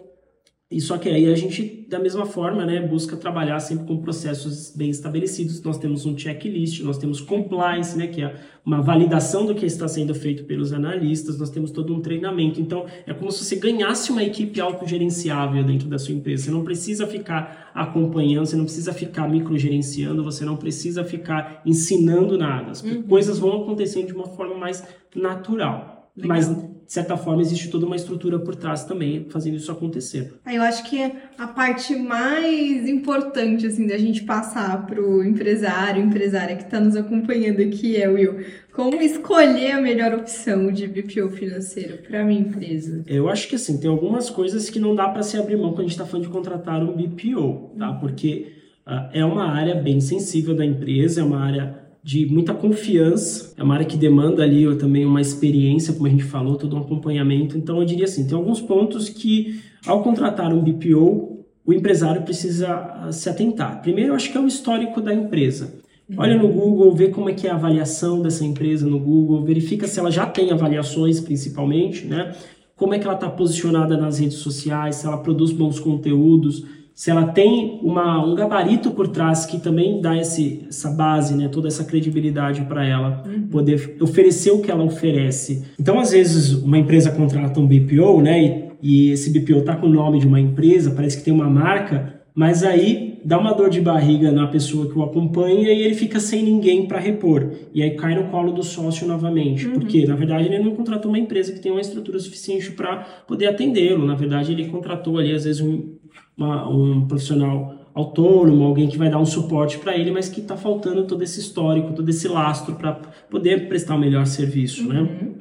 e só que aí a gente, da mesma forma, né, busca trabalhar sempre com processos bem estabelecidos. Nós temos um checklist, nós temos compliance, né, que é uma validação do que está sendo feito pelos analistas, nós temos todo um treinamento. Então, é como se você ganhasse uma equipe autogerenciável dentro da sua empresa. Você não precisa ficar acompanhando, você não precisa ficar microgerenciando, você não precisa ficar ensinando nada. As uhum. coisas vão acontecendo de uma forma mais natural. Legal. Mas de certa forma, existe toda uma estrutura por trás também fazendo isso acontecer. Eu acho que a parte mais importante assim da gente passar para o empresário, empresária que está nos acompanhando aqui é Will, como escolher a melhor opção de BPO financeiro para minha empresa? Eu acho que assim tem algumas coisas que não dá para se abrir mão quando a gente está falando de contratar um BPO, tá? Porque uh, é uma área bem sensível da empresa, é uma área de muita confiança. É uma área que demanda ali também uma experiência, como a gente falou, todo um acompanhamento. Então, eu diria assim, tem alguns pontos que, ao contratar um BPO, o empresário precisa ah, se atentar. Primeiro, eu acho que é o histórico da empresa. Olha no Google, vê como é que é a avaliação dessa empresa no Google, verifica se ela já tem avaliações, principalmente, né? Como é que ela está posicionada nas redes sociais, se ela produz bons conteúdos, se ela tem uma, um gabarito por trás que também dá esse, essa base, né, toda essa credibilidade para ela uhum. poder oferecer o que ela oferece. Então, às vezes, uma empresa contrata um BPO, né, e, e esse BPO tá com o nome de uma empresa, parece que tem uma marca, mas aí dá uma dor de barriga na pessoa que o acompanha e ele fica sem ninguém para repor. E aí cai no colo do sócio novamente, uhum. porque na verdade ele não contratou uma empresa que tem uma estrutura suficiente para poder atendê-lo. Na verdade, ele contratou ali às vezes um uma, um profissional autônomo, alguém que vai dar um suporte para ele, mas que está faltando todo esse histórico, todo esse lastro para poder prestar o um melhor serviço, né? uhum. né?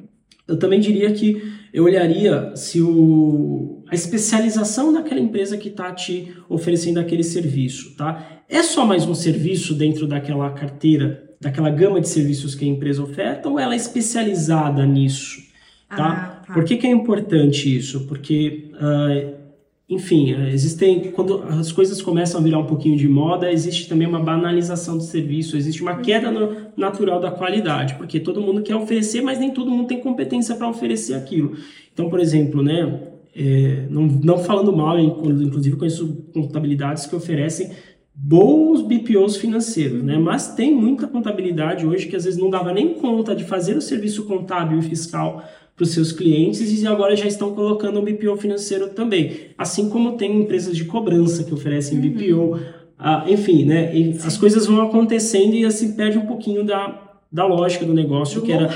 Eu também diria que eu olharia se o, a especialização daquela empresa que está te oferecendo aquele serviço, tá? É só mais um serviço dentro daquela carteira, daquela gama de serviços que a empresa oferta, ou ela é especializada nisso, tá? Ah, tá. Por que, que é importante isso? Porque uh, enfim, é, existem quando as coisas começam a virar um pouquinho de moda, existe também uma banalização do serviço, existe uma queda no, natural da qualidade, porque todo mundo quer oferecer, mas nem todo mundo tem competência para oferecer aquilo. Então, por exemplo, né, é, não, não falando mal, inclusive conheço contabilidades que oferecem bons BPOs financeiros, né? Mas tem muita contabilidade hoje que às vezes não dava nem conta de fazer o serviço contábil e fiscal para os seus clientes e agora já estão colocando um BPO financeiro também. Assim como tem empresas de cobrança que oferecem uhum. BPO, ah, enfim, né? as coisas vão acontecendo e assim perde um pouquinho da, da lógica do negócio. Do que era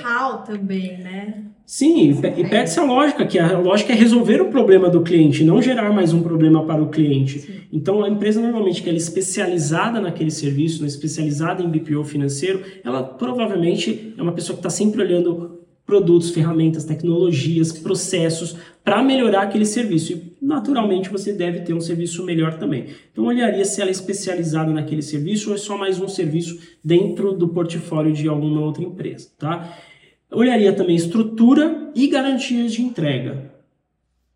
também, né? Sim, e perde-se a lógica, que a lógica é resolver o problema do cliente, não gerar mais um problema para o cliente. Sim. Então, a empresa normalmente que ela é especializada naquele serviço, né, especializada em BPO financeiro, ela provavelmente é uma pessoa que está sempre olhando produtos, ferramentas, tecnologias, processos para melhorar aquele serviço. E, naturalmente, você deve ter um serviço melhor também. Então, olharia se ela é especializada naquele serviço ou é só mais um serviço dentro do portfólio de alguma outra empresa, tá? Olharia também estrutura e garantias de entrega.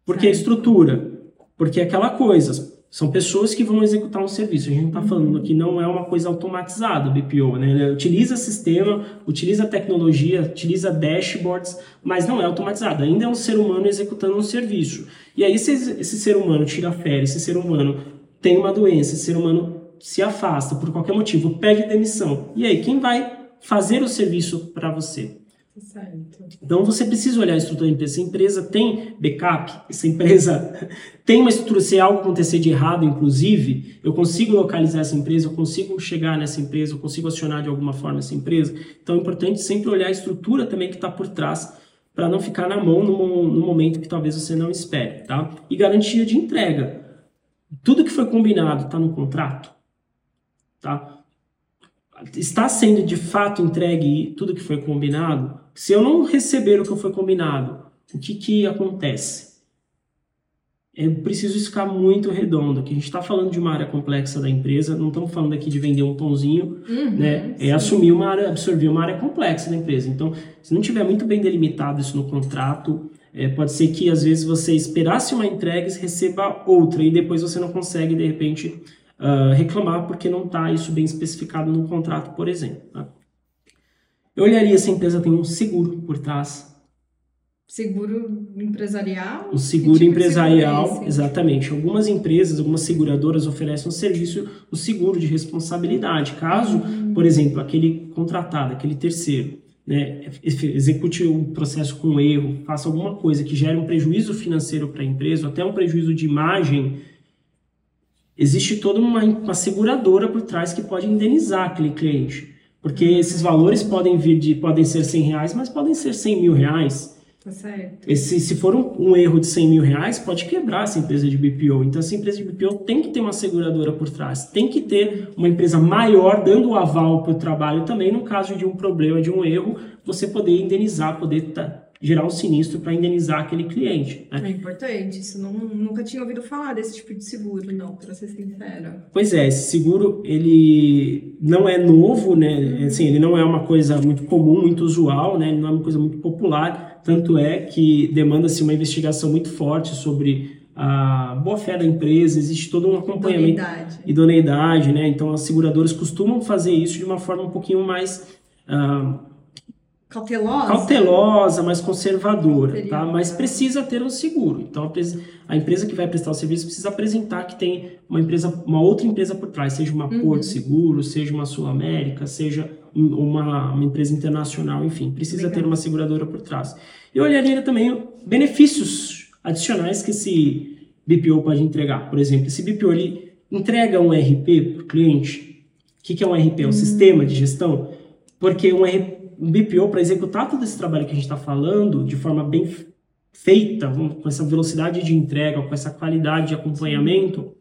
Por que estrutura? Porque é aquela coisa, são pessoas que vão executar um serviço. A gente está falando que não é uma coisa automatizada, o BPO, né? Ele utiliza sistema, utiliza tecnologia, utiliza dashboards, mas não é automatizado. Ainda é um ser humano executando um serviço. E aí, se esse ser humano tira férias, esse ser humano tem uma doença, esse ser humano se afasta por qualquer motivo, pede demissão. E aí, quem vai fazer o serviço para você? Certo. Então você precisa olhar a estrutura da empresa. Se a empresa tem backup, se empresa tem uma estrutura, se algo acontecer de errado, inclusive, eu consigo localizar essa empresa, eu consigo chegar nessa empresa, eu consigo acionar de alguma forma essa empresa. Então é importante sempre olhar a estrutura também que está por trás para não ficar na mão no, no momento que talvez você não espere, tá? E garantia de entrega. Tudo que foi combinado está no contrato, tá? Está sendo de fato entregue tudo que foi combinado? Se eu não receber o que foi combinado, o que, que acontece? É preciso ficar muito redondo, que a gente está falando de uma área complexa da empresa, não estamos falando aqui de vender um pãozinho, uhum, né? É sim. assumir uma área, absorver uma área complexa da empresa. Então, se não tiver muito bem delimitado isso no contrato, é, pode ser que às vezes você esperasse uma entrega e receba outra, e depois você não consegue, de repente, uh, reclamar porque não está isso bem especificado no contrato, por exemplo. Tá? Eu olharia se a empresa tem um seguro por trás. Seguro empresarial? O seguro tipo empresarial, seguro é exatamente. Algumas empresas, algumas seguradoras oferecem um serviço, o um seguro de responsabilidade. Caso, hum. por exemplo, aquele contratado, aquele terceiro, né, execute um processo com erro, faça alguma coisa que gere um prejuízo financeiro para a empresa, ou até um prejuízo de imagem, existe toda uma, uma seguradora por trás que pode indenizar aquele cliente. Porque esses valores podem vir de, podem ser 100 reais, mas podem ser 100 mil reais. Tá certo. Esse, se for um, um, erro de 100 mil reais, pode quebrar essa empresa de BPO. Então, essa empresa de BPO tem que ter uma seguradora por trás, tem que ter uma empresa maior dando o aval para o trabalho também, no caso de um problema, de um erro, você poder indenizar, poder gerar um sinistro para indenizar aquele cliente. Né? É importante, isso não, nunca tinha ouvido falar desse tipo de seguro, não, para ser sincera. Pois é, esse seguro ele não é novo, né? Uhum. Assim, ele não é uma coisa muito comum, muito usual, né? Ele não é uma coisa muito popular, tanto é que demanda-se uma investigação muito forte sobre a boa fé da empresa, existe todo um acompanhamento, idoneidade, idoneidade né? Então as seguradoras costumam fazer isso de uma forma um pouquinho mais uh, Cautelosa? Cautelosa, mais conservadora, tá? Mas precisa ter um seguro. Então, a empresa que vai prestar o serviço precisa apresentar que tem uma empresa, uma outra empresa por trás, seja uma uhum. Porto Seguro, seja uma Sul América, seja uma, uma empresa internacional, enfim, precisa Legal. ter uma seguradora por trás. Eu olharia também benefícios adicionais que esse BPO pode entregar. Por exemplo, esse BPO ele entrega um RP para o cliente. O que, que é um RP? É um uhum. sistema de gestão. Porque um RP um BPO para executar todo esse trabalho que a gente está falando de forma bem feita, com essa velocidade de entrega, com essa qualidade de acompanhamento,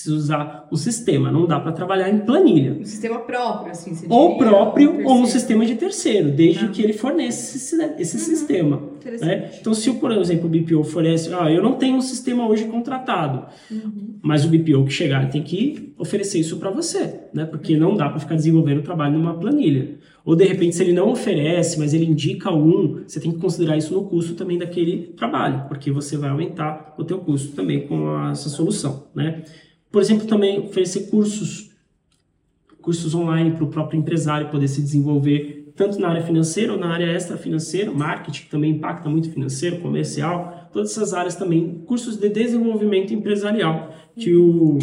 precisa usar um sistema, não dá para trabalhar em planilha. Um sistema próprio, assim, você Ou diria, próprio ou um sistema de terceiro, desde ah. que ele forneça esse, esse uhum. sistema. Né? Então, se, por exemplo, o BPO oferece, ah, eu não tenho um sistema hoje contratado, uhum. mas o BPO que chegar tem que oferecer isso para você, né? porque não dá para ficar desenvolvendo o trabalho numa planilha. Ou de repente, se ele não oferece, mas ele indica um, você tem que considerar isso no custo também daquele trabalho, porque você vai aumentar o teu custo também com essa solução, né? Por exemplo, também oferecer cursos, cursos online para o próprio empresário poder se desenvolver tanto na área financeira ou na área extra financeira, marketing que também impacta muito financeiro, comercial, todas essas áreas também, cursos de desenvolvimento empresarial que o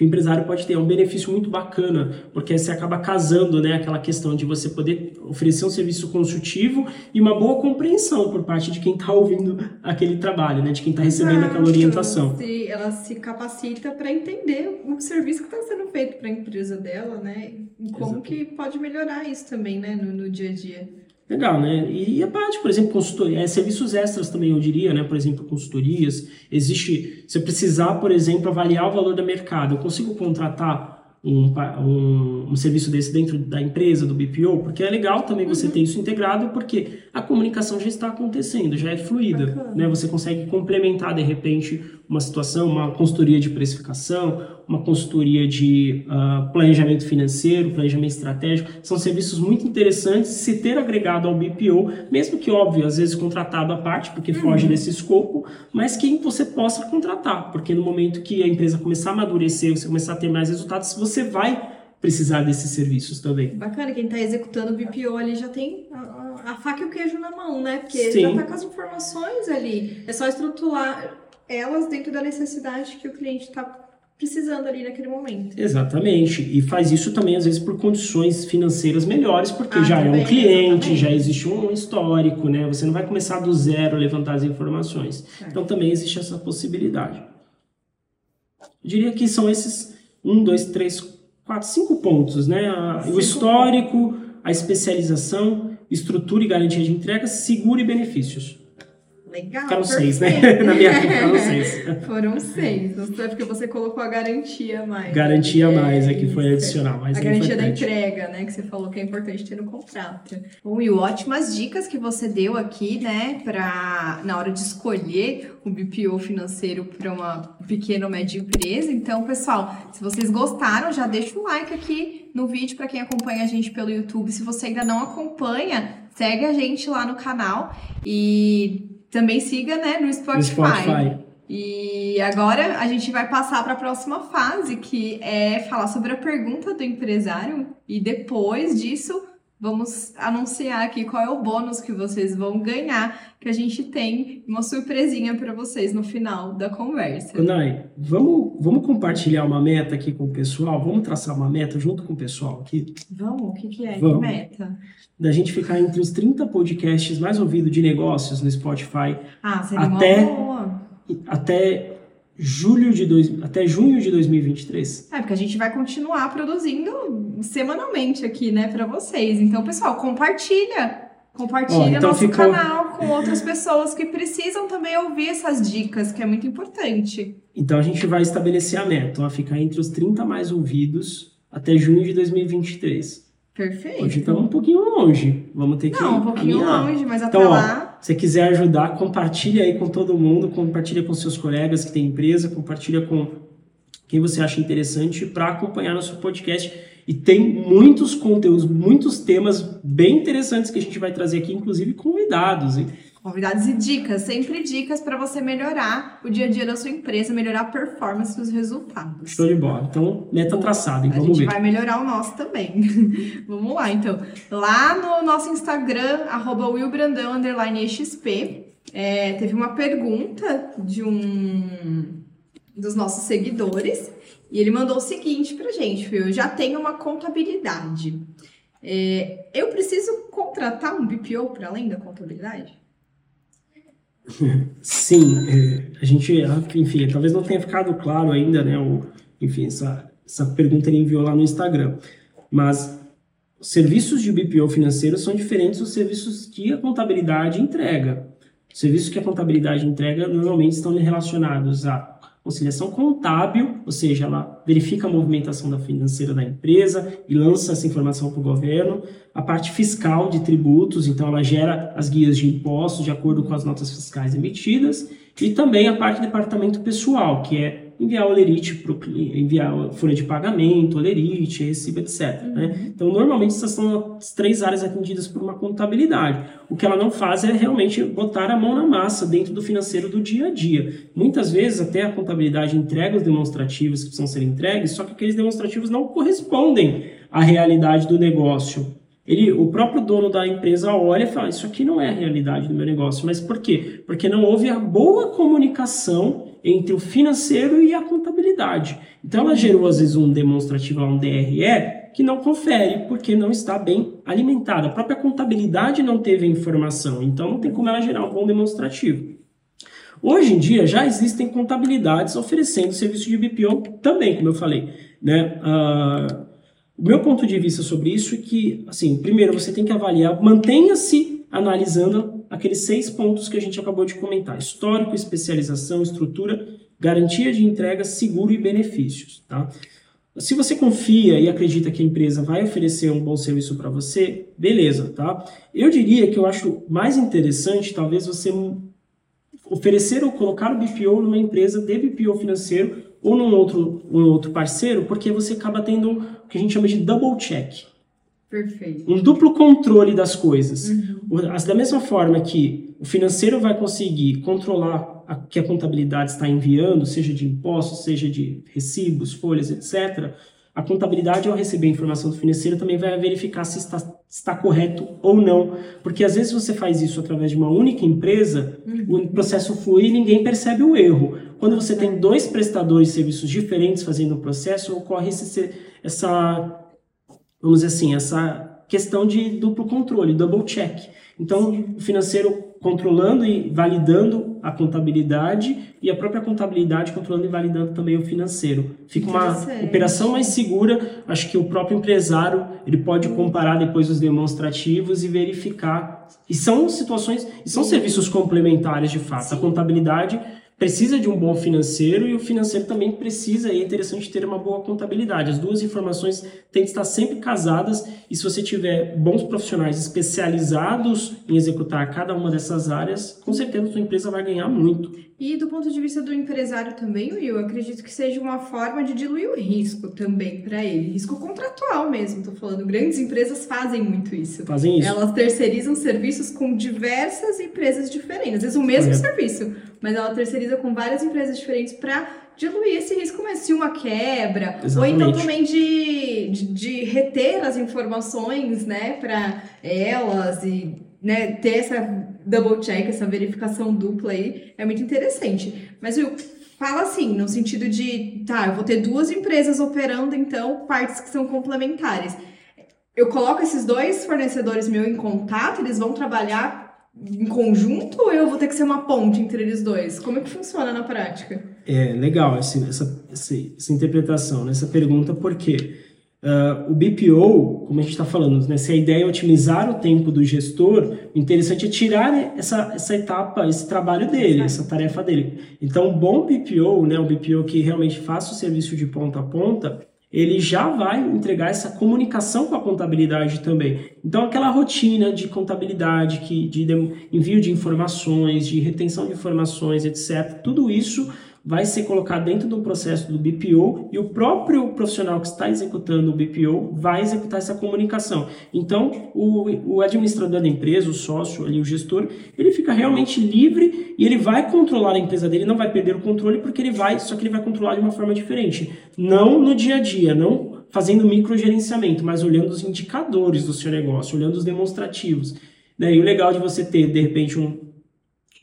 que o empresário pode ter. É um benefício muito bacana, porque você acaba casando né, aquela questão de você poder oferecer um serviço consultivo e uma boa compreensão por parte de quem está ouvindo aquele trabalho, né, de quem está recebendo aquela orientação. Se ela se capacita para entender o serviço que está sendo feito para a empresa dela, né? E como Exato. que pode melhorar isso também, né, no, no dia a dia. Legal, né? E a parte, por exemplo, consultoria, é, serviços extras também, eu diria, né? Por exemplo, consultorias. Existe, se eu precisar, por exemplo, avaliar o valor do mercado, eu consigo contratar um, um, um, serviço desse dentro da empresa, do BPO, porque é legal também você uhum. ter isso integrado, porque a comunicação já está acontecendo, já é fluida, né? Você consegue complementar, de repente, uma situação, uma consultoria de precificação, uma consultoria de uh, planejamento financeiro, planejamento estratégico, são serviços muito interessantes se ter agregado ao BPO, mesmo que, óbvio, às vezes contratado à parte, porque uhum. foge desse escopo, mas que você possa contratar, porque no momento que a empresa começar a amadurecer, você começar a ter mais resultados, você vai precisar desses serviços também. Bacana, quem está executando o BPO ali já tem a, a, faca e o queijo na mão, né? Porque Sim. já está com as informações ali. É só estruturar elas dentro da necessidade que o cliente está precisando ali naquele momento. Exatamente. E faz isso também, às vezes, por condições financeiras melhores, porque ah, já também, é um cliente, exatamente. já existe um histórico, né? Você não vai começar do zero a levantar as informações. É. Então também existe essa possibilidade. Eu diria que são esses um, dois, três, quatro, cinco pontos, né? Cinco o histórico, a especialização, estrutura e garantia de entrega, seguro e benefícios. Legal. Foram seis, né? Na minha época foram seis. foram seis. Não sei porque você colocou a garantia mais. Garantia é, mais é que foi adicional. Mais a garantia importante. da entrega, né? Que você falou que é importante ter no contrato. Bom, e ótimas dicas que você deu aqui, né? Pra, na hora de escolher o BPO financeiro para uma pequena ou média empresa. Então, pessoal, se vocês gostaram, já deixa o like aqui no vídeo para quem acompanha a gente pelo YouTube. Se você ainda não acompanha, segue a gente lá no canal e também siga, né, no Spotify. No Spotify. E agora a gente vai passar para a próxima fase, que é falar sobre a pergunta do empresário. E depois disso, vamos anunciar aqui qual é o bônus que vocês vão ganhar, que a gente tem uma surpresinha para vocês no final da conversa. Nai, vamos, vamos compartilhar uma meta aqui com o pessoal? Vamos traçar uma meta junto com o pessoal aqui? Vamos, o que, que é? Vamos. Que meta? da gente ficar entre os 30 podcasts mais ouvidos de negócios no Spotify ah, seria até, uma boa. até julho de dois, até junho de 2023. É, porque a gente vai continuar produzindo semanalmente aqui, né, para vocês. Então, pessoal, compartilha Compartilha oh, então nosso ficou... canal com outras pessoas que precisam também ouvir essas dicas, que é muito importante. Então a gente vai estabelecer a meta, ó, ficar entre os 30 mais ouvidos até junho de 2023. Perfeito. Hoje estamos um pouquinho longe. Vamos ter que. Não, um pouquinho caminhar. longe, mas até então, lá. Ó, se quiser ajudar, compartilha aí com todo mundo, compartilha com seus colegas que têm empresa, compartilha com quem você acha interessante para acompanhar nosso podcast. E tem muitos conteúdos, muitos temas bem interessantes que a gente vai trazer aqui, inclusive convidados. Hein? Convidados e dicas, sempre dicas para você melhorar o dia a dia da sua empresa, melhorar a performance dos resultados. Show de bola. Então, meta traçada, então vamos ver. A gente vai melhorar o nosso também. vamos lá, então. Lá no nosso Instagram, arroba willbrandão, underline XP, é, teve uma pergunta de um dos nossos seguidores e ele mandou o seguinte pra gente, viu? Eu já tenho uma contabilidade. É, eu preciso contratar um BPO para além da contabilidade? Sim, é, a gente, enfim, talvez não tenha ficado claro ainda, né? O, enfim, essa, essa pergunta ele enviou lá no Instagram. Mas os serviços de BPO financeiro são diferentes dos serviços que a contabilidade entrega. Os serviços que a contabilidade entrega normalmente estão relacionados a conciliação contábil, ou seja, ela verifica a movimentação da financeira da empresa e lança essa informação para o governo. A parte fiscal de tributos, então ela gera as guias de impostos de acordo com as notas fiscais emitidas. E também a parte de departamento pessoal, que é enviar o lerite para enviar folha de pagamento, lerite, recibo, etc. Uhum. Né? Então, normalmente, essas são as três áreas atendidas por uma contabilidade. O que ela não faz é realmente botar a mão na massa dentro do financeiro do dia a dia. Muitas vezes, até a contabilidade entrega os demonstrativos que precisam ser entregues, só que aqueles demonstrativos não correspondem à realidade do negócio. Ele, o próprio dono da empresa olha e fala: Isso aqui não é a realidade do meu negócio. Mas por quê? Porque não houve a boa comunicação entre o financeiro e a contabilidade. Então ela gerou às vezes um demonstrativo, um DRE, que não confere porque não está bem alimentada. A própria contabilidade não teve a informação, então não tem como ela gerar um bom demonstrativo. Hoje em dia já existem contabilidades oferecendo serviço de BPO também, como eu falei. Né? Uh, o meu ponto de vista sobre isso é que, assim, primeiro você tem que avaliar, mantenha-se analisando aqueles seis pontos que a gente acabou de comentar: histórico, especialização, estrutura, garantia de entrega, seguro e benefícios. Tá? Se você confia e acredita que a empresa vai oferecer um bom serviço para você, beleza, tá? Eu diria que eu acho mais interessante, talvez você oferecer ou colocar o BPO numa empresa de BPO financeiro ou num outro, um outro parceiro, porque você acaba tendo o que a gente chama de double check. Perfeito. Um duplo controle das coisas. Uhum. Da mesma forma que o financeiro vai conseguir controlar a que a contabilidade está enviando, seja de impostos, seja de recibos, folhas, etc., a contabilidade, ao receber a informação do financeiro, também vai verificar se está, está correto ou não. Porque às vezes você faz isso através de uma única empresa, uhum. o processo flui e ninguém percebe o erro. Quando você tem dois prestadores de serviços diferentes fazendo o processo, ocorre esse, essa vamos dizer assim, essa questão de duplo controle, double check. Então, o financeiro controlando e validando a contabilidade e a própria contabilidade controlando e validando também o financeiro. Fica uma operação mais segura. Acho que o próprio empresário ele pode comparar depois os demonstrativos e verificar. E são situações, e são serviços complementares de fato. Sim. A contabilidade precisa de um bom financeiro e o financeiro também precisa, é interessante ter uma boa contabilidade. As duas informações têm que estar sempre casadas e se você tiver bons profissionais especializados em executar cada uma dessas áreas, com certeza a sua empresa vai ganhar muito. E do ponto de vista do empresário também, Will, eu acredito que seja uma forma de diluir o risco também para ele. Risco contratual mesmo, estou falando. Grandes empresas fazem muito isso. Fazem isso. Elas terceirizam serviços com diversas empresas diferentes. Às vezes o mesmo é. serviço, mas ela terceiriza com várias empresas diferentes para diluir esse risco, mas se uma quebra, Exatamente. ou então também de, de, de, reter as informações, né, para elas e né, ter essa double check, essa verificação dupla aí, é muito interessante. Mas eu fala assim, no sentido de, tá, eu vou ter duas empresas operando, então, partes que são complementares. Eu coloco esses dois fornecedores meus em contato, eles vão trabalhar em conjunto ou eu vou ter que ser uma ponte entre eles dois? Como é que funciona na prática? É legal essa, essa, essa interpretação, né? essa pergunta, porque Uh, o BPO, como a gente está falando, né, se a ideia é otimizar o tempo do gestor, o interessante é tirar essa, essa etapa, esse trabalho dele, essa tarefa dele. Então, um bom BPO, né, um BPO que realmente faça o serviço de ponta a ponta, ele já vai entregar essa comunicação com a contabilidade também. Então, aquela rotina de contabilidade, que, de envio de informações, de retenção de informações, etc., tudo isso vai ser colocado dentro do processo do BPO e o próprio profissional que está executando o BPO vai executar essa comunicação. Então, o, o administrador da empresa, o sócio, ali, o gestor, ele fica realmente livre e ele vai controlar a empresa dele, não vai perder o controle porque ele vai, só que ele vai controlar de uma forma diferente. Não no dia a dia, não fazendo microgerenciamento, mas olhando os indicadores do seu negócio, olhando os demonstrativos. Né? E o legal de você ter, de repente, um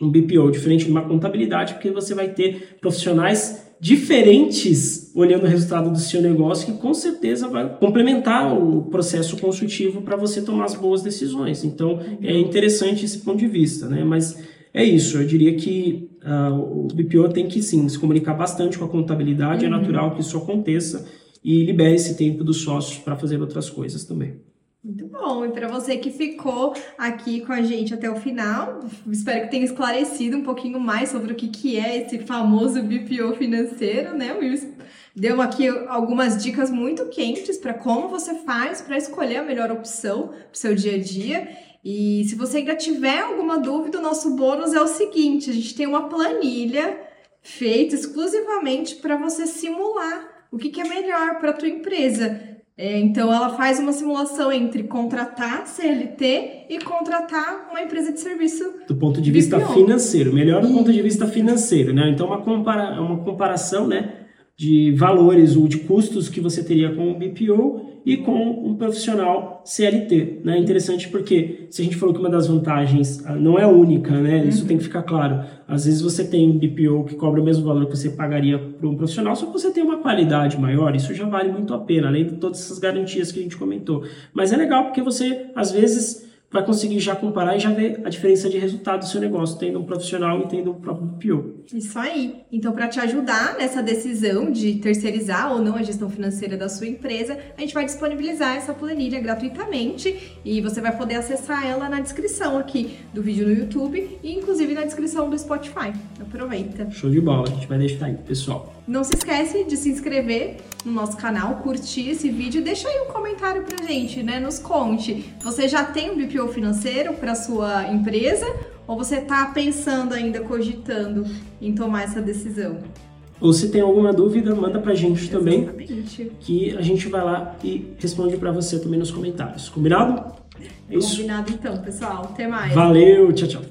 um BPO, diferente de uma contabilidade, porque você vai ter profissionais diferentes olhando o resultado do seu negócio que com certeza vai complementar o processo consultivo para você tomar as boas decisões. Então é interessante esse ponto de vista, né? Mas é isso, eu diria que uh, o BPO tem que sim se comunicar bastante com a contabilidade, é uhum. é natural que isso aconteça e libere esse tempo dos sócios para fazer outras coisas também. Muito bom. E para você que ficou aqui com a gente até o final, espero que tenha esclarecido um pouquinho mais sobre o que, que é esse famoso BPO financeiro, né? O Will deu aqui algumas dicas muito quentes para como você faz para escolher a melhor opção para o seu dia a dia. E se você ainda tiver alguma dúvida, o nosso bônus é o seguinte: a gente tem uma planilha feita exclusivamente para você simular o que, que é melhor para a tua empresa. É, então, ela faz uma simulação entre contratar CLT e contratar uma empresa de serviço. Do ponto de vista BPO. financeiro, melhor do ponto de vista financeiro, né? Então, uma, compara uma comparação, né? De valores ou de custos que você teria com o BPO e com um profissional CLT. Né? Interessante porque se a gente falou que uma das vantagens ah, não é única, né? Isso uhum. tem que ficar claro. Às vezes você tem um BPO que cobra o mesmo valor que você pagaria para um profissional, só que você tem uma qualidade maior, isso já vale muito a pena, além de todas essas garantias que a gente comentou. Mas é legal porque você, às vezes, vai conseguir já comparar e já ver a diferença de resultado do seu negócio, tendo um profissional e tendo o próprio PO. Isso aí. Então, para te ajudar nessa decisão de terceirizar ou não a gestão financeira da sua empresa, a gente vai disponibilizar essa planilha gratuitamente e você vai poder acessar ela na descrição aqui do vídeo no YouTube e inclusive na descrição do Spotify. Aproveita. Show de bola, a gente vai deixar aí, pessoal. Não se esquece de se inscrever no nosso canal, curtir esse vídeo e deixa aí um comentário pra gente, né? Nos conte. Você já tem um BPO financeiro para sua emprisa ou você tá pensando ainda, cogitando em tomar essa decisão? Ou se tem alguma dúvida, manda pra gente Exatamente. também. Que a gente vai lá e responde para você também nos comentários. Combinado? É isso. Combinado então, pessoal. Até mais. Valeu, tchau, tchau.